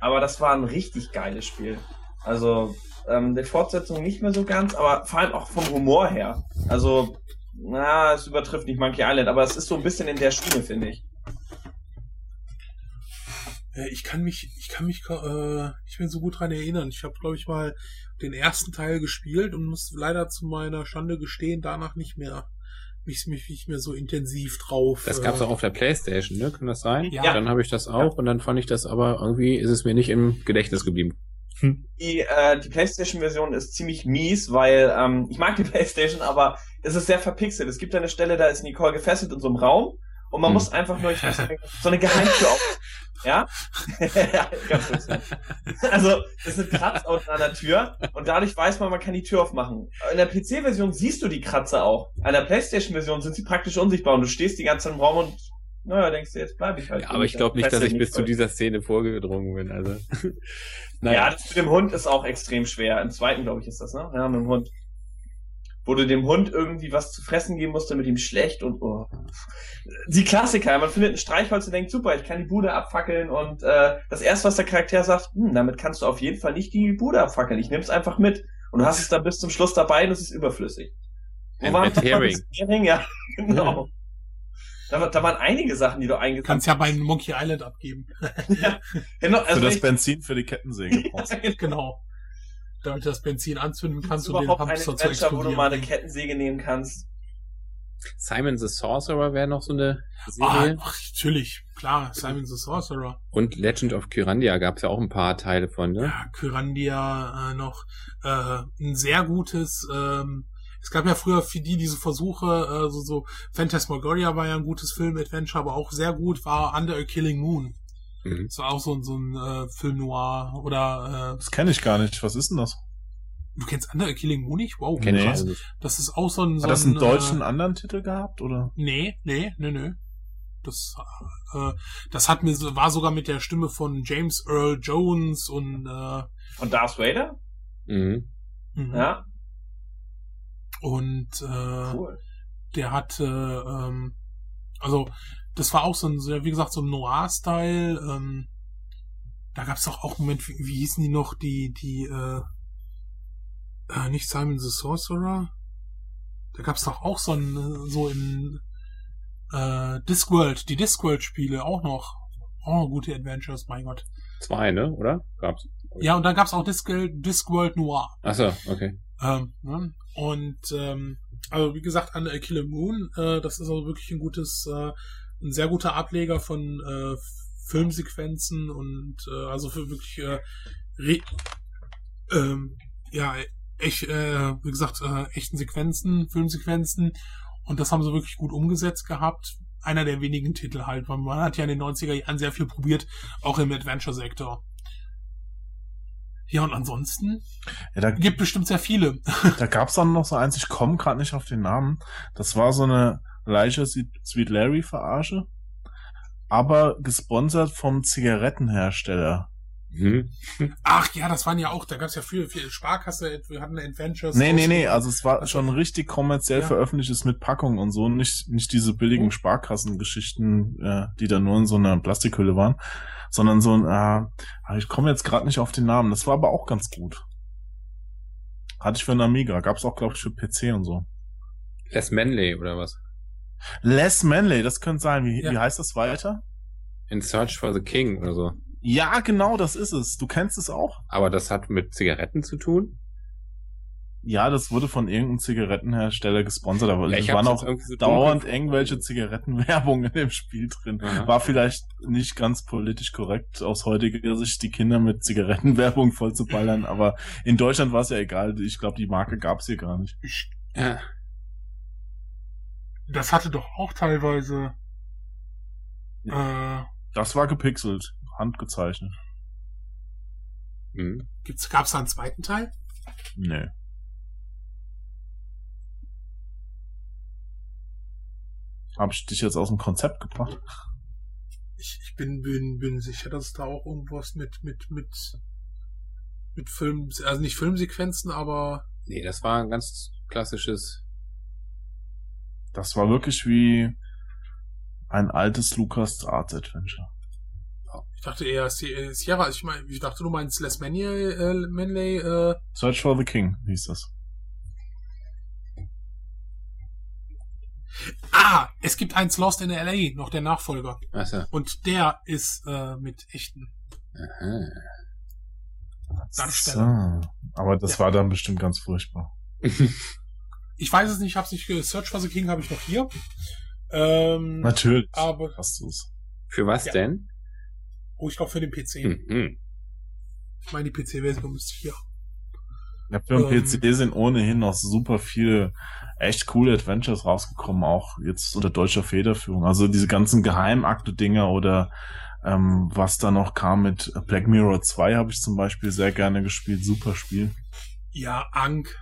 Aber das war ein richtig geiles Spiel. Also, ähm, die Fortsetzung nicht mehr so ganz, aber vor allem auch vom Humor her. Also, na, es übertrifft nicht Monkey Island, aber es ist so ein bisschen in der Schiene, finde ich. Ich kann mich, ich kann mich äh, nicht mehr so gut dran erinnern. Ich habe, glaube ich, mal den ersten Teil gespielt und muss leider zu meiner Schande gestehen, danach nicht mehr mich, mich nicht mehr so intensiv drauf. Das gab's äh, auch auf der Playstation, ne? Kann das sein? Ja. Dann habe ich das auch ja. und dann fand ich das aber irgendwie ist es mir nicht im Gedächtnis geblieben. Die, äh, die PlayStation-Version ist ziemlich mies, weil ähm, ich mag die PlayStation, aber es ist sehr verpixelt. Es gibt eine Stelle, da ist Nicole gefesselt in so einem Raum und man hm. muss einfach nur, ich weiß nicht, so eine Geheimtür auf. Ja? Also, das sind Kratzer an der Tür und dadurch weiß man, man kann die Tür aufmachen. In der PC-Version siehst du die Kratzer auch. In der PlayStation-Version sind sie praktisch unsichtbar und du stehst die ganze Zeit im Raum und naja, denkst du, jetzt bleibe ich halt. Ja, aber ich glaube nicht, dass ich bis zu dieser Szene vorgedrungen bin. Also. naja. Ja, das mit dem Hund ist auch extrem schwer. Im zweiten, glaube ich, ist das, ne? Ja, mit dem Hund wo du dem Hund irgendwie was zu fressen geben musst, damit ihm schlecht und oh. die Klassiker. Man findet ein Streichholz und denkt, super, ich kann die Bude abfackeln und äh, das erste, was der Charakter sagt, hm, damit kannst du auf jeden Fall nicht die Bude abfackeln. Ich nehm's einfach mit und du hast es dann bis zum Schluss dabei und es ist überflüssig. Wo waren Herring. Herring? Ja, genau. Da, da waren einige Sachen, die du eingesetzt Kannst ja bei Monkey Island abgeben. ja, genau. Also für das Benzin für die Kettensäge brauchst. ja, genau damit du das Benzin anzünden kannst und den Hamster zu explodieren. wo du mal eine Kettensäge nehmen kannst. Simon the Sorcerer wäre noch so eine Serie. Ah, natürlich, klar, Simon the Sorcerer. Und Legend of Kyrandia gab es ja auch ein paar Teile von, ne? Ja, Kyrandia äh, noch äh, ein sehr gutes, ähm, es gab ja früher für die diese Versuche, äh, so, so Phantasmagoria war ja ein gutes Film-Adventure, aber auch sehr gut war Under a Killing Moon. Mhm. Das war auch so, so ein äh, Film noir oder. Äh, das kenne ich gar nicht. Was ist denn das? Du kennst Under Killing Moon nicht? Wow, Kenn krass. Ich das ist auch so ein. So Hat das einen deutschen äh, anderen Titel gehabt oder? Nee, nee, nee, nee. Das, äh, das hat mir war sogar mit der Stimme von James Earl Jones und äh, und Darth Vader. Mhm. mhm. Ja. Und äh, cool. der hatte ähm, also das war auch so ein, wie gesagt, so ein Noir-Style. Ähm, da gab es doch auch Moment, wie, wie hießen die noch, die, die, äh, äh, nicht Simon the Sorcerer? Da gab es doch auch so ein, so in äh, Discworld, die Discworld-Spiele auch noch. Auch noch gute Adventures, mein Gott. Zwei, ne? Oder? Gab's? Ja, und dann gab's auch Disc Discworld Noir. Ach so, okay. Ähm, ne? Und ähm, also wie gesagt, an Killer Moon, äh, das ist also wirklich ein gutes äh, ein sehr guter Ableger von äh, Filmsequenzen und äh, also für wirklich äh, re ähm, ja echt äh, wie gesagt äh, echten Sequenzen, Filmsequenzen und das haben sie wirklich gut umgesetzt gehabt. Einer der wenigen Titel halt, weil man hat ja in den 90er Jahren sehr viel probiert, auch im Adventure-Sektor. Ja, und ansonsten ja, da, gibt bestimmt sehr viele. Da gab's dann noch so eins, ich komme gerade nicht auf den Namen. Das war so eine Leicher Sweet Larry Verarsche, aber gesponsert vom Zigarettenhersteller. Mhm. Ach ja, das waren ja auch, da gab es ja viel, viel Sparkasse, wir hatten Adventures. Nee, nee, nee, also es war schon richtig kommerziell ja. veröffentlichtes mit Packung und so, nicht, nicht diese billigen oh. Sparkassengeschichten, äh, die da nur in so einer Plastikhülle waren, sondern so ein, äh, ich komme jetzt gerade nicht auf den Namen, das war aber auch ganz gut. Hatte ich für einen Amiga, gab's auch, glaube ich, für PC und so. Les Manley oder was? Les Manley, das könnte sein. Wie, ja. wie heißt das weiter? In Search for the King oder so. Ja, genau, das ist es. Du kennst es auch. Aber das hat mit Zigaretten zu tun? Ja, das wurde von irgendeinem Zigarettenhersteller gesponsert, aber es waren auch so dauernd irgendwelche Zigarettenwerbung in dem Spiel drin. Aha. War vielleicht nicht ganz politisch korrekt aus heutiger Sicht, die Kinder mit Zigarettenwerbung voll zu ballern, aber in Deutschland war es ja egal. Ich glaube, die Marke gab es hier gar nicht. Ja das hatte doch auch teilweise. Äh, das war gepixelt, handgezeichnet. Mhm. Gibt's, gab's da einen zweiten Teil? Nee. Hab ich dich jetzt aus dem Konzept gebracht? Ich, ich bin, bin, bin sicher, dass da auch irgendwas mit, mit, mit, mit Film, also nicht Filmsequenzen, aber. Nee, das war ganz klassisches. Das war wirklich wie ein altes Lucas Arts Adventure. Ich dachte eher Sierra, ich meine, ich dachte du meinst Les Manley, äh, Manley, äh. Search for the King hieß das. Ah, es gibt eins Lost in LA, noch der Nachfolger. Ach so. Und der ist äh, mit echten Aha. Darsteller. So. Aber das Ja. war dann bestimmt ganz furchtbar. Ich weiß es nicht, ich hab's nicht Search for the King habe ich noch hier. Ähm, Natürlich. aber Hast du es. Für was Ja. denn? Oh, ich glaube für den PC. Mhm. Ich meine, die PC-Version müsste ich hier. Ja, für den Ähm. PC sind ohnehin noch super viele echt coole Adventures rausgekommen, auch jetzt unter deutscher Federführung. Also diese ganzen Geheimakte-Dinger oder ähm, was da noch kam mit Black Mirror 2 habe ich zum Beispiel sehr gerne gespielt. Super Spiel. Ja, Ank.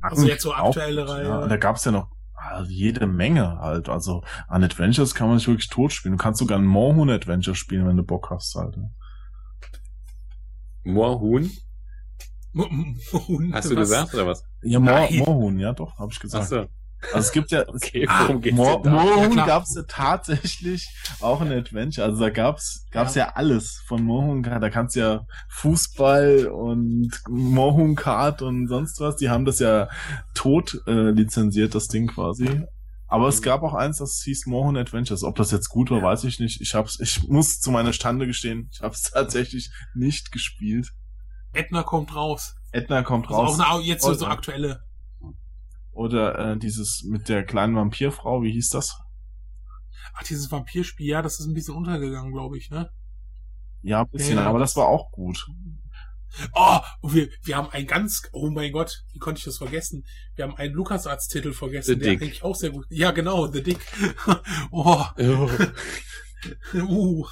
Also jetzt so Auch aktuelle gut, Reihe. Ja. Da gab's ja noch also jede Menge halt. Also an Adventures kann man sich wirklich tot spielen. Du kannst sogar ein Moorhuhn Adventure spielen, wenn du Bock hast halt. Moorhuhn? Und Hast du was- gesagt oder was? Ja, Moor. Moorhuhn, ja doch, habe ich gesagt. Ach so. Also es gibt ja, Okay, Ah, Mo? Ja, Mohun klar. gab's ja tatsächlich auch ein Adventure. Also da gab's gab's ja, alles von Mohun. Da kannst du ja Fußball und Mohun Kart und sonst was. Die haben das ja tot äh, lizenziert, das Ding quasi. Aber es Mhm. gab auch eins, das hieß Mohun Adventures. Ob das jetzt gut war, weiß ich nicht. Ich hab's, ich muss zu meiner Stande gestehen, ich hab's tatsächlich nicht gespielt. Edna kommt raus. Edna kommt Also raus. auch eine, jetzt so, so ja. aktuelle. Oder äh, dieses mit der kleinen Vampirfrau, wie hieß das? Ach, dieses Vampirspiel, ja, das ist ein bisschen untergegangen, glaube ich, ne? Ja, ein bisschen, Ja, aber das- das war auch gut. Oh, wir, wir haben ein ganz, oh mein Gott, wie konnte ich das vergessen? Wir haben einen LucasArts-Titel vergessen, The der Dick. eigentlich auch sehr gut, ja genau, The Dick. oh, uh,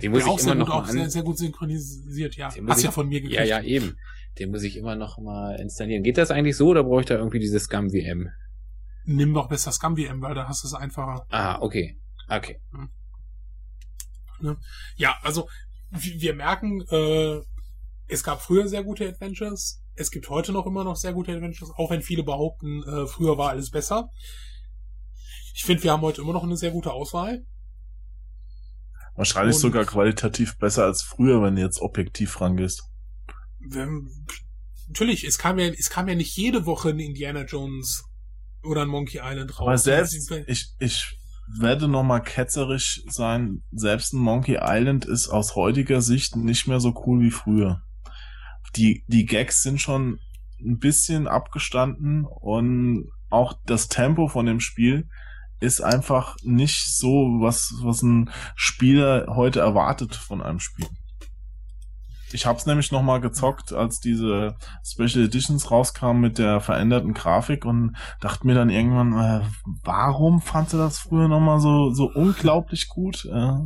Den muss der auch ich sehr immer gut, noch auch mal sehr, sehr gut synchronisiert, ja. Hast ich- ja von mir gekriegt. Ja, ja, eben. Den muss ich immer noch mal installieren. Geht das eigentlich so oder brauche ich da irgendwie dieses Scum VM? Nimm doch besser Scum VM, weil da hast du es einfacher. Ah, okay. Okay. Ja, also wir wir merken, äh, es gab früher sehr gute Adventures. Es gibt heute noch immer noch sehr gute Adventures, auch wenn viele behaupten, äh, früher war alles besser. Ich finde, wir haben heute immer noch eine sehr gute Auswahl. Wahrscheinlich Und- sogar qualitativ besser als früher, wenn du jetzt objektiv rangehst. Natürlich, es kam ja, es kam ja nicht jede Woche ein Indiana Jones oder ein Monkey Island raus. Aber selbst, ich, ich werde nochmal ketzerisch sein, selbst ein Monkey Island ist aus heutiger Sicht nicht mehr so cool wie früher. Die, die Gags sind schon ein bisschen abgestanden und auch das Tempo von dem Spiel ist einfach nicht so, was, was ein Spieler heute erwartet von einem Spiel. Ich hab's nämlich nochmal gezockt, als diese Special Editions rauskamen mit der veränderten Grafik und dachte mir dann irgendwann, äh, warum fand du das früher nochmal so, so unglaublich gut? Äh,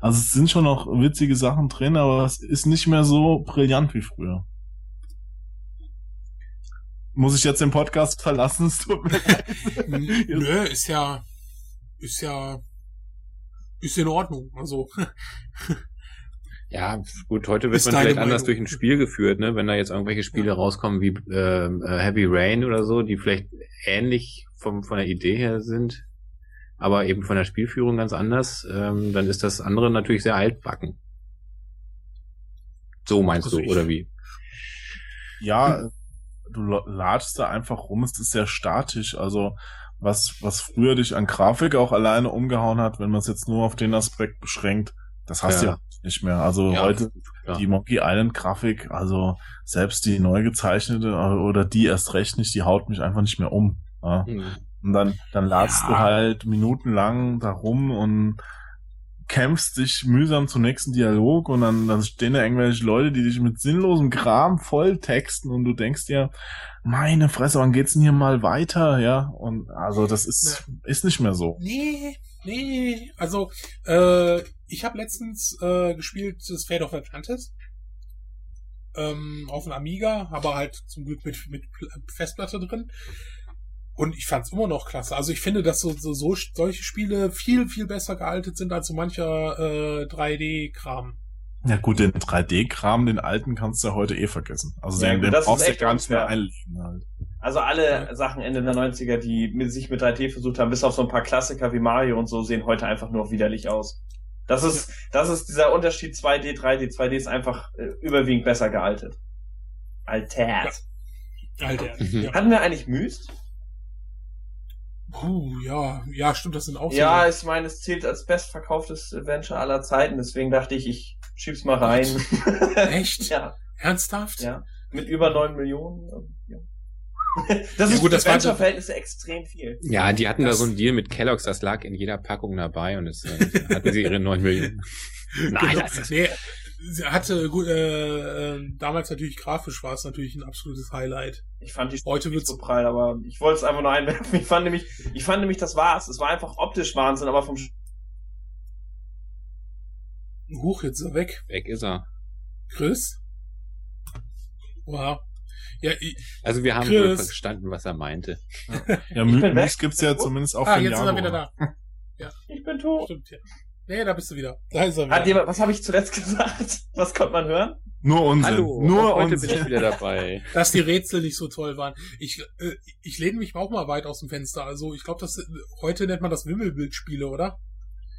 also es sind schon noch witzige Sachen drin, aber es ist nicht mehr so brillant wie früher. Muss ich jetzt den Podcast verlassen? Es tut mir leid. Nö, ist ja, ist ja, ist in Ordnung. Also, Ja, gut, heute wird Ist man vielleicht anders durch ein Spiel geführt, ne? Wenn da jetzt irgendwelche Spiele Ja. rauskommen wie ähm, äh, Heavy Rain oder so, die vielleicht ähnlich vom, von der Idee her sind, aber eben von der Spielführung ganz anders, ähm, dann ist das andere natürlich sehr altbacken. So meinst Also du, ich- oder wie? ja, du lo- ladst da einfach rum, es ist sehr statisch. Also was, was früher dich an Grafik auch alleine umgehauen hat, wenn man es jetzt nur auf den Aspekt beschränkt, das hast du Ja. ja nicht mehr. Also Ja, heute klar. die Monkey Island Grafik, also selbst die neu gezeichnete äh, oder die erst recht nicht, die haut mich einfach nicht mehr um. Ja. Hm. Und dann, dann ladst Ja. du halt minutenlang da rum und kämpfst dich mühsam zum nächsten Dialog und dann, dann stehen da irgendwelche Leute, die dich mit sinnlosem Kram voll texten und du denkst dir, meine Fresse, wann geht's denn hier mal weiter, ja? Und also das ist, ist nicht mehr so. nee, nee, also, äh, ich habe letztens äh, gespielt das Fate of Atlantis. Ähm, auf dem Amiga, aber halt zum Glück mit, mit Festplatte drin. Und ich fand's immer noch klasse. Also ich finde, dass so, so, so solche Spiele viel, viel besser gealtet sind als so mancher äh, 3D-Kram. Ja gut, den 3D-Kram, den alten kannst du ja heute eh vergessen. Also Ja, den, gut, den brauchst du gar nicht mehr einlegen halt. Also alle Sachen Ende der 90er, die mit, sich mit 3D versucht haben, bis auf so ein paar Klassiker wie Mario und so, sehen heute einfach nur widerlich aus. Das ist, das ist dieser Unterschied 2D, 3D. 2D ist einfach äh, überwiegend besser gealtet. Altert. Alter. Mhm. Ja. Hatten wir eigentlich Myst? Puh, ja, ja, stimmt, das sind auch so. Ja, ich meine, es zählt als bestverkauftes Adventure aller Zeiten, deswegen dachte ich, ich schieb's mal rein. Echt? ja, Ernsthaft? ja. Mit über neun Millionen. Ja. Das Ja, ist gut, das war- Adventure-Verhältnisse extrem viel. Ja, die hatten Das- da so einen Deal mit Kellogg's, das lag in jeder Packung dabei und es äh, hatten sie ihre 9 Millionen. Nein, Genau. das ist nee, sie hatte gut, äh, äh, damals natürlich grafisch war es natürlich ein absolutes Highlight. Ich fand die Heute nicht wird's so prall, aber ich wollte es einfach nur einwerfen. Ich fand nämlich, ich fand nämlich, das war's. Es war einfach optisch Wahnsinn, aber vom hoch jetzt ist er weg. weg ist er. Chris? Wow. Ja, ich, Also wir haben Chris. wohl verstanden, was er meinte. Ja, Ich bin Mü- weg. Mys gibt's ja zumindest auch ah, für jetzt ist er Januar. wieder da. Ich bin tot. Stimmt, ja. Nee, da bist du wieder. Da ist er wieder. Hat jemand, was habe ich zuletzt gesagt? Was konnte man hören? Nur Unsinn. Hallo, Nur heute Unsinn. bin ich wieder dabei. dass die Rätsel nicht so toll waren. Ich, äh, ich lehne mich auch mal weit aus dem Fenster. Also ich glaube, das heute nennt man das Wimmelbildspiele, oder?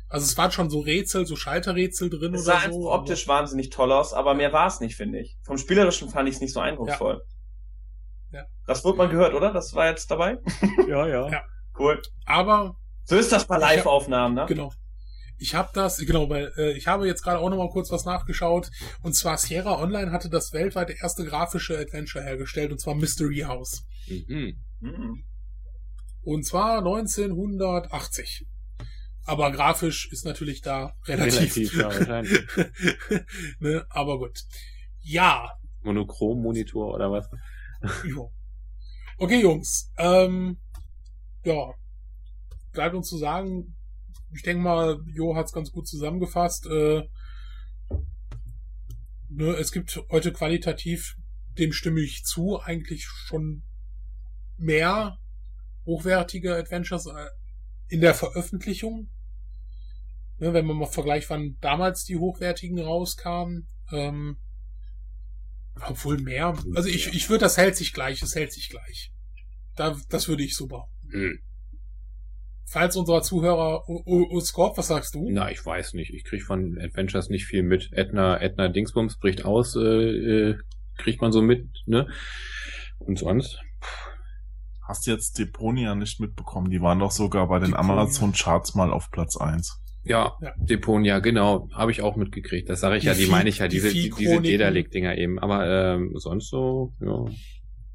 Also es waren schon so Rätsel, so Schalterrätsel drin Es oder sah einfach so. optisch wahnsinnig toll aus, aber mehr war es nicht, finde ich. Vom Spielerischen fand ich es nicht so eindrucksvoll. Ja. Das wurde man gehört, oder? Das war jetzt dabei? Ja, ja. Ja. Cool. Aber So ist das bei Live-Aufnahmen, ne? Genau. Ich habe das, genau, weil äh, ich habe jetzt gerade auch noch mal kurz was nachgeschaut. Und zwar Sierra Online hatte das weltweit erste grafische Adventure hergestellt, und zwar Mystery House. Mhm. Mhm. Und zwar 1980. Aber grafisch ist natürlich da relativ. Relativ, ja, wahrscheinlich. ne, aber gut. Ja, Monochrom-Monitor oder was? Ja. Okay, Jungs. Ähm, ja. Bleibt uns zu sagen, ich denke mal, Jo hat's ganz gut zusammengefasst. Äh, ne, es gibt heute qualitativ, dem stimme ich zu, eigentlich schon mehr hochwertige Adventures äh, in der Veröffentlichung. Ne, wenn man mal vergleicht, wann damals die hochwertigen rauskamen. Ähm, obwohl mehr. Also ich, ich würde, das hält sich gleich, es hält sich gleich. Da, das würde ich behaupten. Hm. Falls unserer Zuhörer, O- O- Oscorp, was sagst du? Na, ich weiß nicht. Ich krieg von Adventures nicht viel mit. Edna, Edna Dingsbums bricht aus, äh, äh, kriegt man so mit, ne? Und sonst? Hast du jetzt Deponia nicht mitbekommen? Die waren doch sogar bei den. Amazon-Charts mal auf Platz eins. Ja, Ja. Deponia, genau, habe ich auch mitgekriegt. Das sage ich Die ja, die Vieh- meine ich ja, die diese, die, diese. Dedalic-Dinger eben. Aber ähm, sonst so, ja,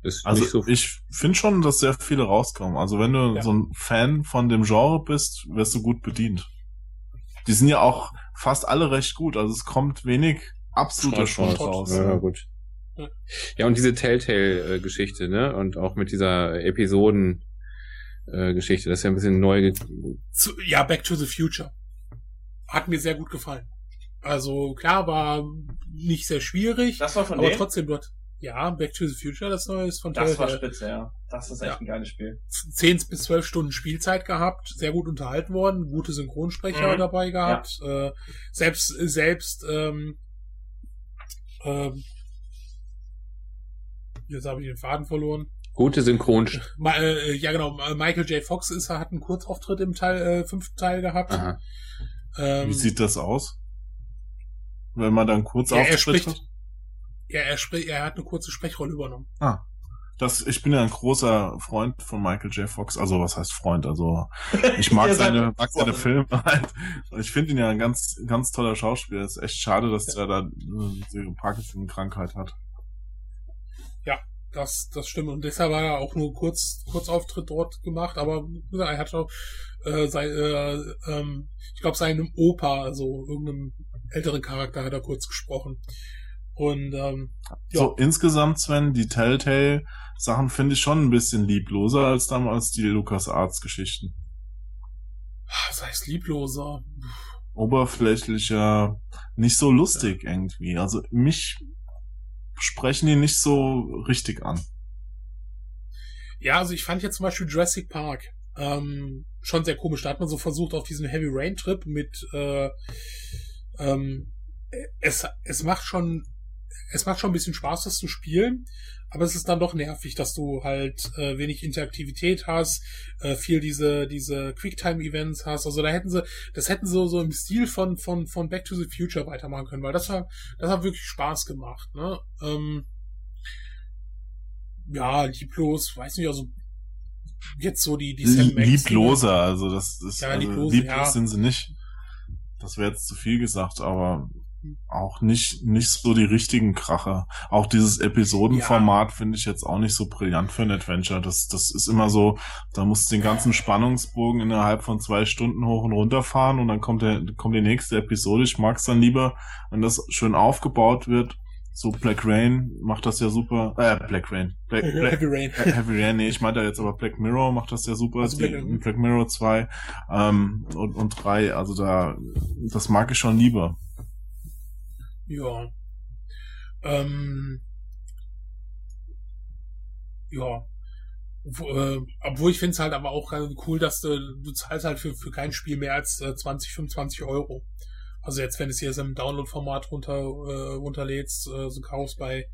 ist Also nicht so. ich finde schon, dass sehr viele rauskommen. Also wenn du Ja. so ein Fan von dem Genre bist, wirst du gut bedient. Die sind ja auch fast alle recht gut. Also es kommt wenig absoluter Schrott raus. Ja, gut. Ja. Ja, und diese Telltale-Geschichte, ne? Und auch mit dieser Episoden-Geschichte, das ist ja ein bisschen neu. Zu, ja, Back to the Future. Hat mir sehr gut gefallen. Also klar, war nicht sehr schwierig, Das war von aber denen? trotzdem dort. Ja, Back to the Future, das neue ist von Das war Telltale. spitze, ja. Das ist echt Ja. ein geiles Spiel. 10 bis 12 Stunden Spielzeit gehabt, sehr gut unterhalten worden, gute Synchronsprecher Mhm. dabei gehabt, äh, selbst, selbst, ähm, ähm, jetzt habe ich den Faden verloren. Gute Synchron. Äh, ja genau, Michael J. Fox ist, hat einen Kurzauftritt im Teil, äh, fünften Teil gehabt. Aha. Ähm, Wie sieht das aus? Wenn man dann kurz ja, er Auftritt spricht, hat? ja, er spricht, er hat eine kurze Sprechrolle übernommen. Das, ich bin ja ein großer Freund von Michael J. Fox. Also was heißt Freund? Also ich mag seine, mag seine. Filme halt. Ich finde ihn ja ein ganz, ganz toller Schauspieler. Es ist echt schade, dass er da äh, die Parkinson-Krankheit hat. Das, das stimmt. Und deshalb war er auch nur kurz, Kurzauftritt dort gemacht, aber er hat auch äh, sein, äh, ähm, ich glaube, seinem Opa, also irgendeinem älteren Charakter hat er kurz gesprochen. Und ähm, ja, So, insgesamt, Sven, die Telltale-Sachen finde ich schon ein bisschen liebloser als damals die LucasArts-Geschichten. das heißt liebloser. Oberflächlicher, nicht so lustig irgendwie. Also mich sprechen die nicht so richtig an. Ja, also ich fand jetzt zum Beispiel Jurassic Park ähm, schon sehr komisch. Da hat man so versucht auf diesen Heavy Rain Trip mit äh, ähm, es, es macht schon es macht schon ein bisschen Spaß, das zu spielen, aber es ist dann doch nervig, dass du halt äh, wenig Interaktivität hast, äh, viel diese diese Quicktime-Events hast. Also da hätten sie, das hätten sie so im Stil von von von Back to the Future weitermachen können, weil das war das hat wirklich Spaß gemacht. Ne? Ähm, ja, lieblos, weiß nicht, also jetzt so die die Sam Liebloser, also das ist ja, also, lieblos, lieblos ja. sind sie nicht. Das wäre jetzt zu viel gesagt, aber auch nicht nicht so die richtigen Kracher. Auch dieses Episodenformat finde ich jetzt auch nicht so brillant für ein Adventure. Das das ist immer so, da musst du den ganzen Spannungsbogen innerhalb von zwei Stunden hoch und runter fahren und dann kommt der kommt die nächste Episode. Ich mag es dann lieber, wenn das schön aufgebaut wird. So Black Rain macht das ja super. Äh, Black Rain. Black, Black, Heavy Rain. Heavy Rain, nee, ich meinte jetzt aber Black Mirror macht das ja super. Also die, Black- Black, Mirror 2 ähm, und, und 3, also da, das mag ich schon lieber. Ja. Ähm, ja. Äh, obwohl ich finde es halt aber auch cool, dass du, du zahlst halt für, für kein Spiel mehr als äh, 20, 25 Euro. Also jetzt, wenn du es hier im Download-Format runter, äh, runterlädst, äh, so kaufst bei,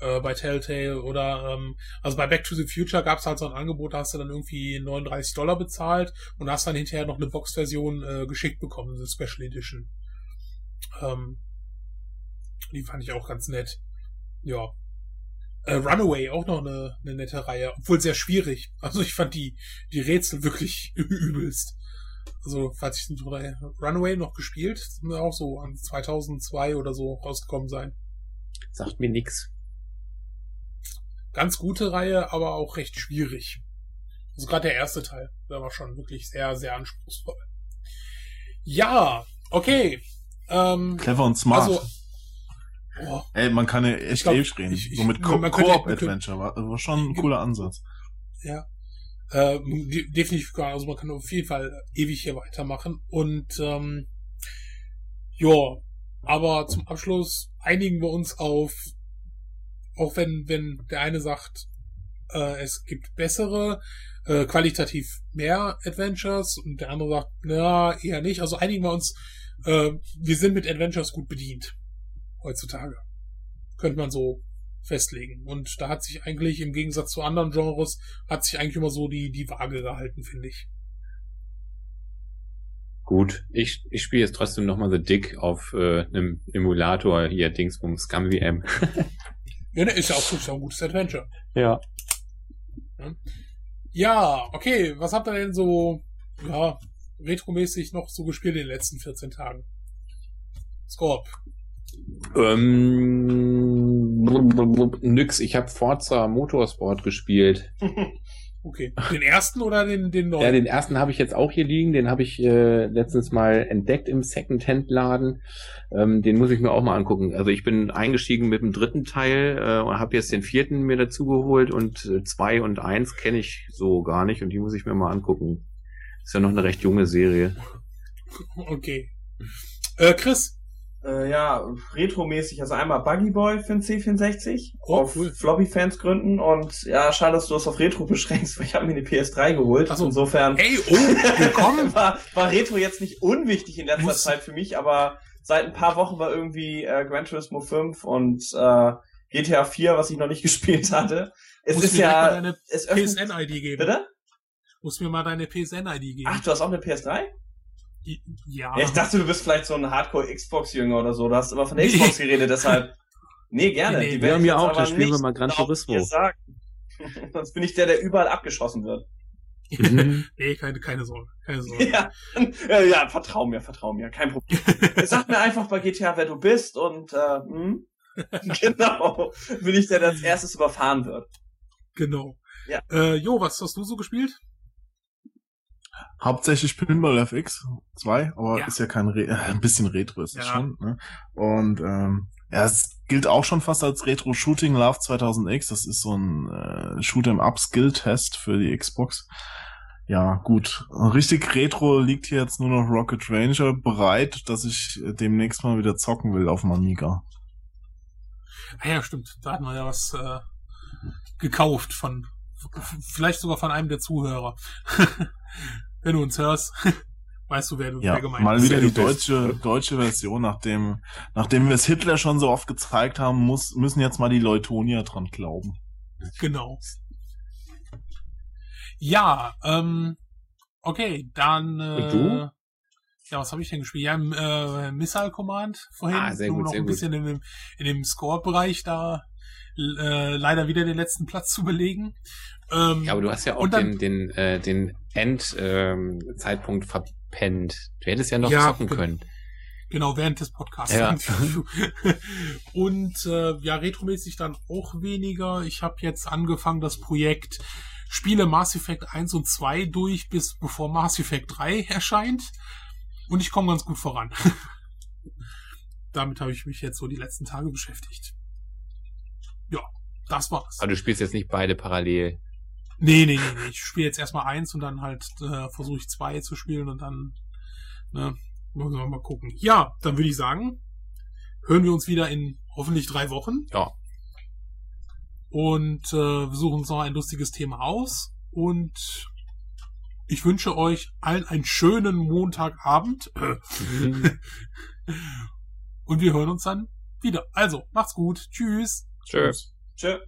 äh, bei Telltale oder ähm, also bei Back to the Future gab es halt so ein Angebot, da hast du dann irgendwie 39 Dollar bezahlt und hast dann hinterher noch eine Box-Version äh, geschickt bekommen, eine Special Edition. Ähm, die fand ich auch ganz nett. Ja. Äh, Runaway, auch noch eine, eine nette Reihe, obwohl sehr schwierig. Also ich fand die, die Rätsel wirklich übelst. Also, falls ich nicht oder Runaway noch gespielt, sind auch so an 2002 oder so rausgekommen sein. Sagt mir nix. Ganz gute Reihe, aber auch recht schwierig. Also gerade der erste Teil, der war schon wirklich sehr, sehr anspruchsvoll. Ja, okay. Ähm, Clever und smart. also, oh, Ey, man kann ja echt glaub, ewig reden. ich- ich- so mit Co-op-Adventure war, war schon ein cooler Ansatz. Ja. Äh, de- definitiv, also man kann auf jeden Fall ewig hier weitermachen. Und ähm, ja, aber zum Abschluss einigen wir uns auf, auch wenn, wenn der eine sagt, äh, es gibt bessere, äh, qualitativ mehr Adventures und der andere sagt, na, eher nicht. Also einigen wir uns, äh, wir sind mit Adventures gut bedient. Heutzutage. Könnte man so festlegen. Und da hat sich eigentlich im Gegensatz zu anderen Genres, hat sich eigentlich immer so die, die Waage gehalten, finde ich. Gut, ich, ich spiele jetzt trotzdem nochmal The Dick auf äh, einem Emulator hier, Dingsbums, Scum VM. Ja, ne, ist ja auch, ist ja ein gutes Adventure. ja. Ja, okay, was habt ihr denn so, ja, retromäßig noch so gespielt in den letzten 14 Tagen? Scorp. Ähm, blub, blub, blub, nix, ich habe Forza Motorsport gespielt. Okay. Den ersten oder den, den neuen? Ja, den ersten habe ich jetzt auch hier liegen, den habe ich äh, letztens mal entdeckt im Second-Hand-Laden. Ähm, den muss ich mir auch mal angucken. Also ich bin eingestiegen mit dem dritten Teil äh, und habe jetzt den vierten mir dazu geholt und äh, zwei und eins kenne ich so gar nicht und die muss ich mir mal angucken. Ist ja noch eine recht junge Serie. Okay. Äh, Chris. Äh, ja, retromäßig, also einmal Buggy Boy für den C64 Oh, auf cool. Floppy-Fans gründen und ja, schade, dass du das auf Retro beschränkst, weil ich habe mir eine PS3 geholt. Ach so. Insofern Ey, oh, willkommen. war, war Retro jetzt nicht unwichtig in letzter Muss- Zeit für mich, aber seit ein paar Wochen war irgendwie äh, Gran Turismo 5 und äh, GTA 4, was ich noch nicht gespielt hatte. Es Muss ist mir direkt mal ja, deine es öffnet, PSN-ID geben. bitte? Muss mir mal deine PSN-ID geben. Ach, du hast auch eine PS3? Ja. Ja, ich dachte, du bist vielleicht so ein Hardcore-Xbox-Jünger oder so. Du hast immer von der Xbox geredet, deshalb. Nee, gerne. Nee, nee, ja, ich mir jetzt auch, da spielen wir mal Gran Turismo. Sonst bin ich der, der überall abgeschossen wird. nee, keine, keine Sorge. Keine Sorge. Ja, ja, ja vertrau mir, vertrau mir, kein Problem. Sag mir einfach bei GTA, wer du bist und äh, hm? genau, bin ich der, der als erstes überfahren wird. Genau. Ja. Äh, jo, was hast du so gespielt? Hauptsächlich Pinball FX 2, aber Ja. ist ja kein Re äh, ein bisschen Retro ist es Ja. schon. Ne? Und ähm, ja, es gilt auch schon fast als Retro Shooting Love 2000X. Das ist so ein äh, Shoot'em Up Skill Test für die Xbox. Ja, gut. Richtig Retro liegt hier jetzt nur noch Rocket Ranger bereit, dass ich demnächst mal wieder zocken will auf dem Amiga. Ah ja, stimmt. Da hatten wir ja was äh, gekauft von, vielleicht sogar von einem der Zuhörer. Wenn du uns hörst, weißt du, wer du Ja, wer gemeint mal ist. wieder die deutsche, deutsche Version, nachdem, nachdem wir es Hitler schon so oft gezeigt haben, muss, müssen jetzt mal die Leutonier dran glauben. Genau. Ja, ähm, okay, dann. Äh, Und du? Ja, was habe ich denn gespielt? Ja, im äh, Missile Command vorhin. Ah, sehr nur gut, noch sehr ein gut. bisschen in dem, in dem Score-Bereich da äh, leider wieder den letzten Platz zu belegen. Ähm, Ja, aber du hast ja auch dann- den, den, äh, den End-Zeitpunkt ähm, verpennt. Du hättest ja noch Ja, zocken können. Genau, während des Podcasts. Ja. Und äh, ja, retromäßig dann auch weniger. Ich habe jetzt angefangen, das Projekt Spiele Mass Effect 1 und 2 durch, bis bevor Mass Effect 3 erscheint. Und ich komme ganz gut voran. Damit habe ich mich jetzt so die letzten Tage beschäftigt. Ja, das war's. Aber du spielst jetzt nicht beide parallel. Nee, nee, nee, nee. Ich spiele jetzt erstmal eins und dann halt äh, versuche ich zwei zu spielen und dann ne, müssen wir mal gucken. Ja, dann würde ich sagen, hören wir uns wieder in hoffentlich drei Wochen. Ja. Und äh, wir suchen uns noch ein lustiges Thema aus. Und ich wünsche euch allen einen schönen Montagabend. und wir hören uns dann wieder. Also, macht's gut. Tschüss. Tschüss. Tschö.